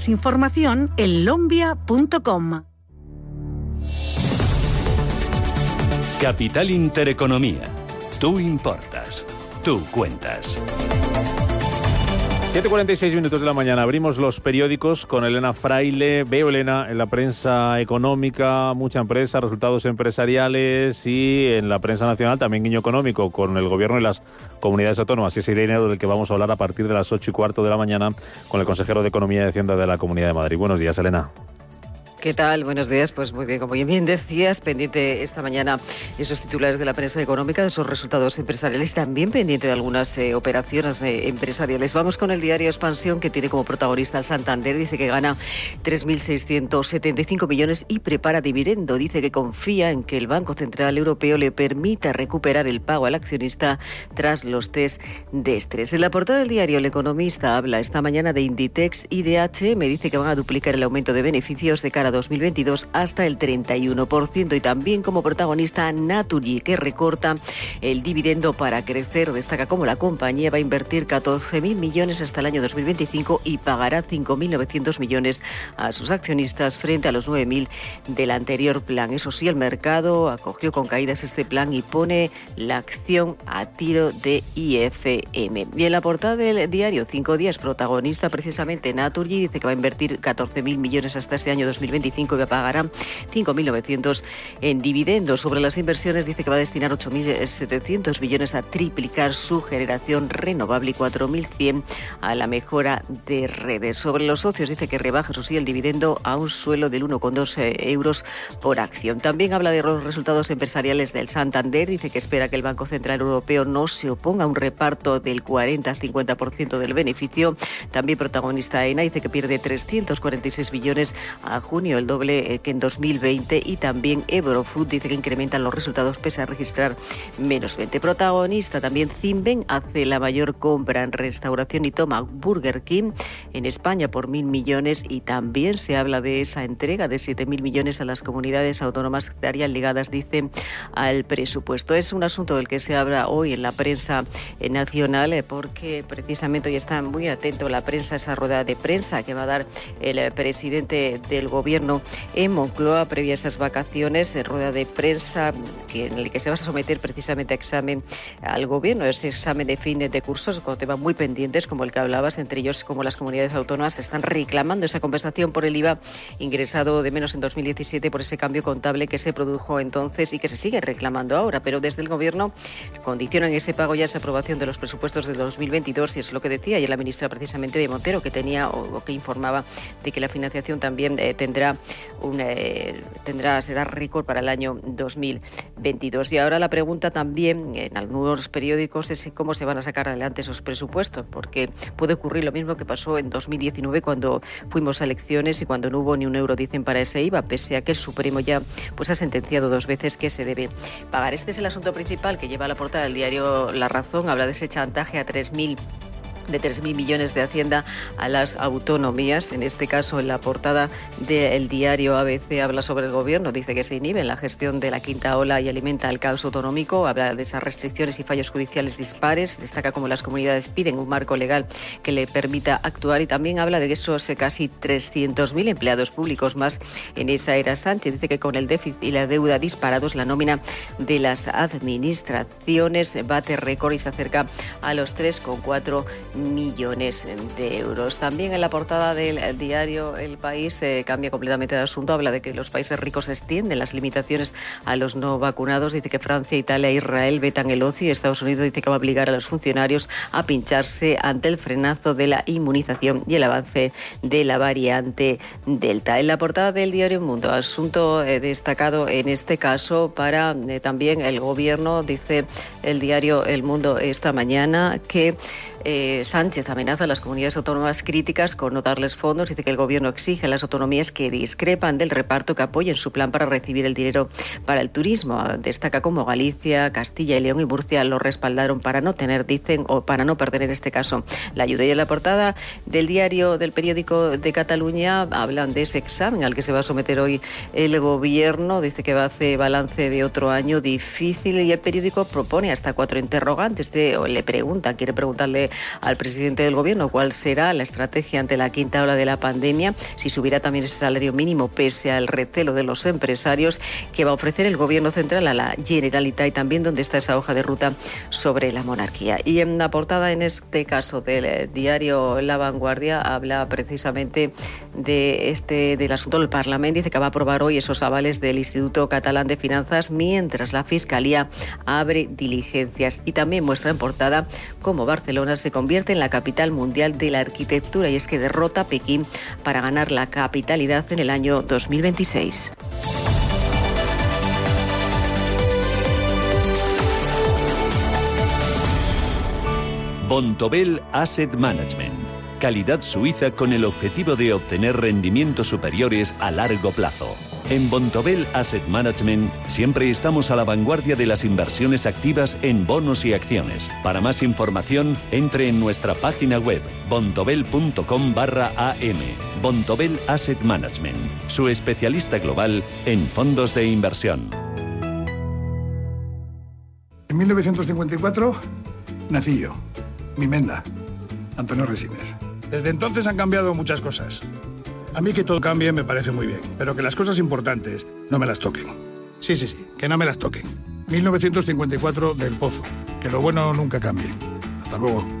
S21: información en lombia.com.
S2: Capital Intereconomía. Tú importas. Tú cuentas.
S1: 7.46 minutos de la mañana. Abrimos los periódicos con Elena Fraile. Veo, Elena, en la prensa económica, mucha empresa, resultados empresariales y en la prensa nacional también guiño económico con el gobierno y las comunidades autónomas. Y ese dinero del que vamos a hablar a partir de las 8 y cuarto de la mañana con el consejero de Economía y Hacienda de la Comunidad de Madrid. Buenos días, Elena.
S4: ¿Qué tal? Buenos días. Pues muy bien, como bien decías, pendiente esta mañana esos titulares de la prensa económica, de esos resultados empresariales, también pendiente de algunas eh, operaciones eh, empresariales. Vamos con el diario Expansión, que tiene como protagonista el Santander. Dice que gana 3.675 millones y prepara dividendo. Dice que confía en que el Banco Central Europeo le permita recuperar el pago al accionista tras los test de estrés. En la portada del diario, el economista habla esta mañana de Inditex y DH. Me dice que van a duplicar el aumento de beneficios de cara 2022 hasta el 31% y también como protagonista Naturgy que recorta el dividendo para crecer. Destaca como la compañía va a invertir 14.000 millones hasta el año 2025 y pagará 5.900 millones a sus accionistas frente a los 9.000 del anterior plan. Eso sí, el mercado acogió con caídas este plan y pone la acción a tiro de IFM. Y en la portada del diario Cinco Días, protagonista precisamente Naturgy dice que va a invertir 14.000 millones hasta este año 2025 2025 y pagará 5.900 en dividendos. Sobre las inversiones dice que va a destinar 8.700 millones a triplicar su generación renovable y 4.100 a la mejora de redes. Sobre los socios dice que rebaja, eso sí, el dividendo a un suelo del 1,2 euros por acción. También habla de los resultados empresariales del Santander. Dice que espera que el Banco Central Europeo no se oponga a un reparto del 40-50% del beneficio. También protagonista ENA dice que pierde 346 billones a junio, el doble que en 2020. Y también Eurofood dice que incrementan los resultados pese a registrar menos 20. Protagonista también Zimben hace la mayor compra en restauración y toma Burger King en España por mil millones y también se habla de esa entrega de siete mil millones a las comunidades autónomas que estarían ligadas, dice, al presupuesto. Es un asunto del que se habla hoy en la prensa nacional porque precisamente hoy está muy atento la prensa esa rueda de prensa que va a dar el presidente del gobierno gobierno en Moncloa previa a esas vacaciones, en rueda de prensa que, en el que se va a someter precisamente a examen al gobierno, ese examen de fin de cursos con temas muy pendientes como el que hablabas, entre ellos como las comunidades autónomas están reclamando esa compensación por el IVA ingresado de menos en 2017 por ese cambio contable que se produjo entonces y que se sigue reclamando ahora, pero desde el gobierno condicionan ese pago ya esa aprobación de los presupuestos de 2022 y es lo que decía ayer la ministra precisamente de Montero que tenía o, que informaba de que la financiación también eh, tendrá un eh, tendrá será récord para el año 2022 y ahora la pregunta también en algunos periódicos es cómo se van a sacar adelante esos presupuestos porque puede ocurrir lo mismo que pasó en 2019 cuando fuimos a elecciones y cuando no hubo ni un euro dicen para ese IVA pese a que el Supremo ya pues ha sentenciado dos veces que se debe pagar. Este es el asunto principal que lleva a la portada del diario La Razón. Habla de ese chantaje a 3.000 de 3.000 millones de Hacienda a las autonomías. En este caso, en la portada del diario ABC habla sobre el gobierno, dice que se inhibe en la gestión de la quinta ola y alimenta el caos autonómico, habla de esas restricciones y fallos judiciales dispares, destaca cómo las comunidades piden un marco legal que le permita actuar y también habla de esos casi 300.000 empleados públicos más en esa era Sánchez. Dice que con el déficit y la deuda disparados, la nómina de las administraciones bate récord y se acerca a los 3,4 millones de euros. También en la portada del diario El País se cambia completamente de asunto. Habla de que los países ricos extienden las limitaciones a los no vacunados. Dice que Francia, Italia e Israel vetan el ocio y Estados Unidos dice que va a obligar a los funcionarios a pincharse ante el frenazo de la inmunización y el avance de la variante Delta. En la portada del diario El Mundo, asunto eh, destacado en este caso para eh, también el gobierno, dice el diario El Mundo esta mañana, que eh, Sánchez amenaza a las comunidades autónomas críticas con no darles fondos. Dice que el gobierno exige a las autonomías que discrepan del reparto que apoyen su plan para recibir el dinero para el turismo. Destaca como Galicia, Castilla y León y Murcia lo respaldaron para no tener, dicen, o para no perder en este caso la ayuda. Y en la portada del diario del periódico de Cataluña hablan de ese examen al que se va a someter hoy el gobierno. Dice que va a hacer balance de otro año difícil y el periódico propone hasta cuatro interrogantes. De, o le pregunta, quiere preguntarle al presidente del Gobierno cuál será la estrategia ante la quinta ola de la pandemia, si subirá también ese salario mínimo pese al recelo de los empresarios que va a ofrecer el Gobierno central a la Generalitat y también dónde está esa hoja de ruta sobre la monarquía. Y en la portada, en este caso del diario La Vanguardia, habla precisamente de este del asunto del Parlamento. Dice que va a aprobar hoy esos avales del Instituto Catalán de Finanzas mientras la Fiscalía abre diligencias. Y también muestra en portada cómo Barcelona se convierte en la capital mundial de la arquitectura y es que derrota a Pekín para ganar la capitalidad en el año 2026.
S2: Bontobel Asset Management. Calidad suiza con el objetivo de obtener rendimientos superiores a largo plazo. En Bontobel Asset Management siempre estamos a la vanguardia de las inversiones activas en bonos y acciones. Para más información, entre en nuestra página web bontobel.com barra am. Bontobel Asset Management, su especialista global en fondos de inversión.
S28: En 1954 nací yo, mi menda, Antonio Resines. Desde entonces han cambiado muchas cosas. A mí que todo cambie me parece muy bien, pero que las cosas importantes no me las toquen. Sí, sí, sí, que no me las toquen. 1954 del Pozo. Que lo bueno nunca cambie. Hasta luego.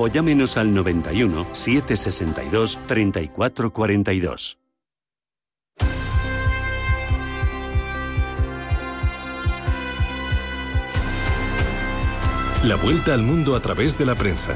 S2: o llámenos al 91 762 3442.
S24: La vuelta al mundo a través de la prensa.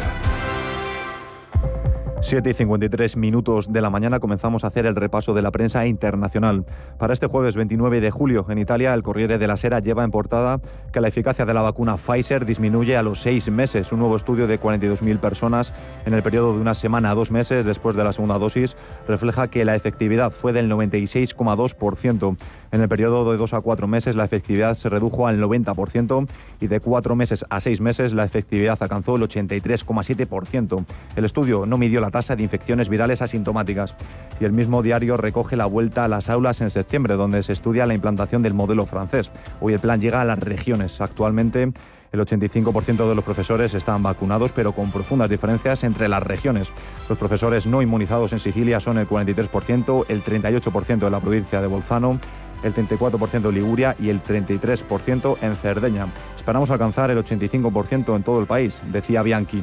S3: 7 y 53 minutos de la mañana comenzamos a hacer el repaso de la prensa internacional. Para este jueves 29 de julio, en Italia, el Corriere de la Sera lleva en portada que la eficacia de la vacuna Pfizer disminuye a los seis meses. Un nuevo estudio de 42.000 personas en el periodo de una semana a dos meses después de la segunda dosis refleja que la efectividad fue del 96,2%. En el periodo de dos a cuatro meses, la efectividad se redujo al 90% y de cuatro meses a seis meses, la efectividad alcanzó el 83,7%. El estudio no midió la tasa de infecciones virales asintomáticas. Y el mismo diario recoge la vuelta a las aulas en septiembre, donde se estudia la implantación del modelo francés. Hoy el plan llega a las regiones. Actualmente el 85% de los profesores están vacunados, pero con profundas diferencias entre las regiones. Los profesores no inmunizados en Sicilia son el 43%, el 38% de la provincia de Bolzano, el 34% en Liguria y el 33% en Cerdeña. Esperamos alcanzar el 85% en todo el país, decía Bianchi.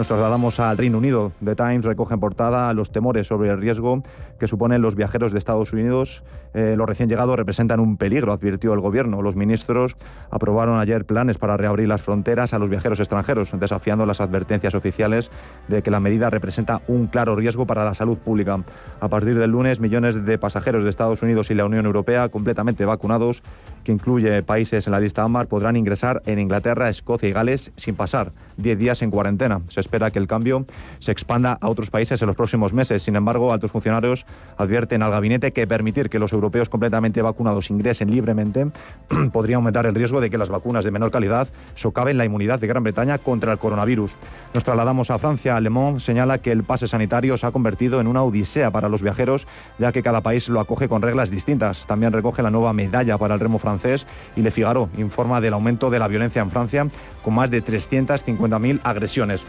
S3: Nos trasladamos al Reino Unido. The Times recoge en portada los temores sobre el riesgo que suponen los viajeros de Estados Unidos. Eh, los recién llegados representan un peligro, advirtió el gobierno. Los ministros aprobaron ayer planes para reabrir las fronteras a los viajeros extranjeros, desafiando las advertencias oficiales de que la medida representa un claro riesgo para la salud pública. A partir del lunes, millones de pasajeros de Estados Unidos y la Unión Europea, completamente vacunados, que incluye países en la lista AMAR, podrán ingresar en Inglaterra, Escocia y Gales sin pasar 10 días en cuarentena. Se espera que el cambio se expanda a otros países en los próximos meses. Sin embargo, altos funcionarios advierten al gabinete que permitir que los europeos completamente vacunados ingresen libremente podría aumentar el riesgo de que las vacunas de menor calidad socaven la inmunidad de Gran Bretaña contra el coronavirus. Nos trasladamos a Francia. Le Monde señala que el pase sanitario se ha convertido en una odisea para los viajeros, ya que cada país lo acoge con reglas distintas. También recoge la nueva medalla para el remo francés y Le Figaro informa del aumento de la violencia en Francia con más de 350.000 agresiones.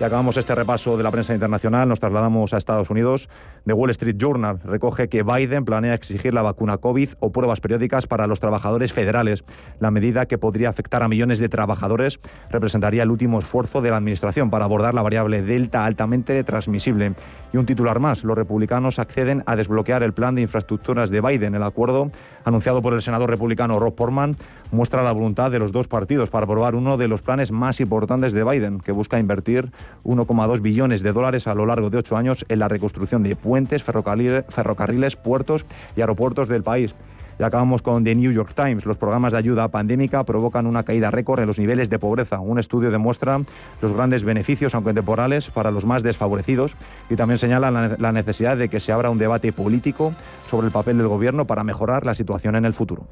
S3: Y acabamos este repaso de la prensa internacional, nos trasladamos a Estados Unidos. The Wall Street Journal recoge que Biden planea exigir la vacuna COVID o pruebas periódicas para los trabajadores federales. La medida que podría afectar a millones de trabajadores representaría el último esfuerzo de la Administración para abordar la variable Delta altamente transmisible. Y un titular más, los republicanos acceden a desbloquear el plan de infraestructuras de Biden. El acuerdo anunciado por el senador republicano Rob Portman muestra la voluntad de los dos partidos para aprobar uno de los planes más importantes de Biden, que busca invertir 1,2 billones de dólares a lo largo de ocho años en la reconstrucción de puentes, ferrocarriles, puertos y aeropuertos del país. Y acabamos con The New York Times. Los programas de ayuda pandémica provocan una caída récord en los niveles de pobreza. Un estudio demuestra los grandes beneficios, aunque temporales, para los más desfavorecidos y también señala la necesidad de que se abra un debate político sobre el papel del gobierno para mejorar la situación en el futuro.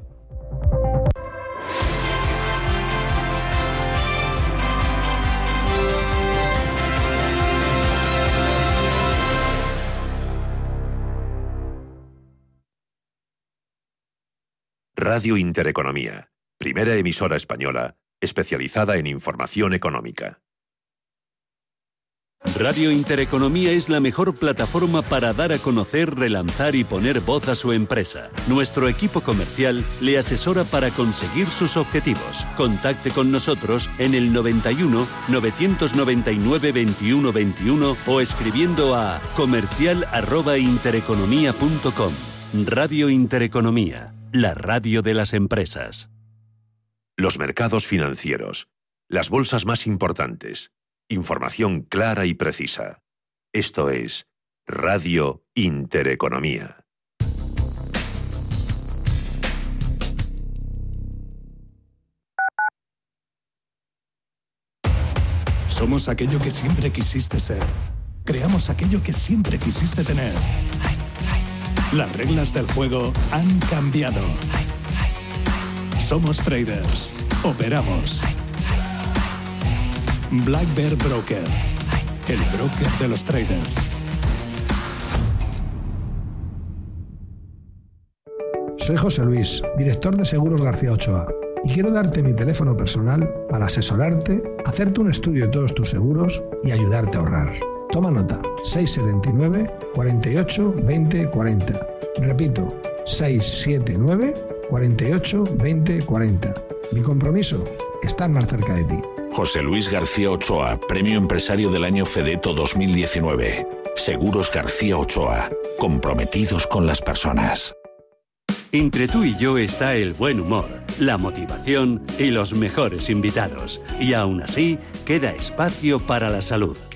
S29: Radio Intereconomía, primera emisora española especializada en información económica.
S2: Radio Intereconomía es la mejor plataforma para dar a conocer, relanzar y poner voz a su empresa. Nuestro equipo comercial le asesora para conseguir sus objetivos. Contacte con nosotros en el 91 999 21 21 o escribiendo a comercial@intereconomía.com. Radio Intereconomía la radio de las empresas.
S29: Los mercados financieros, las bolsas más importantes, información clara y precisa. Esto es Radio Intereconomía.
S30: Somos aquello que siempre quisiste ser. Creamos aquello que siempre quisiste tener. Las reglas del juego han cambiado. Somos traders. Operamos. Black Bear Broker. El broker de los traders.
S31: Soy José Luis, director de Seguros García Ochoa, y quiero darte mi teléfono personal para asesorarte, hacerte un estudio de todos tus seguros y ayudarte a ahorrar. Toma nota, 679 48 20 40. Repito, 679 48 20 40. Mi compromiso, estar más cerca de ti.
S32: José Luis García Ochoa, Premio Empresario del Año Fedeto 2019. Seguros García Ochoa, comprometidos con las personas.
S2: Entre tú y yo está el buen humor, la motivación y los mejores invitados. Y aún así, queda espacio para la salud.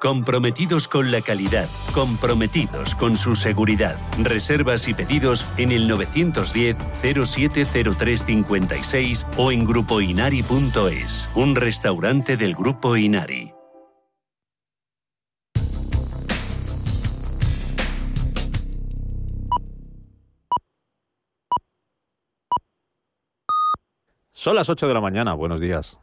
S33: Comprometidos con la calidad, comprometidos con su seguridad. Reservas y pedidos en el 910-070356 o en grupoinari.es. Un restaurante del Grupo Inari.
S1: Son las 8 de la mañana, buenos días.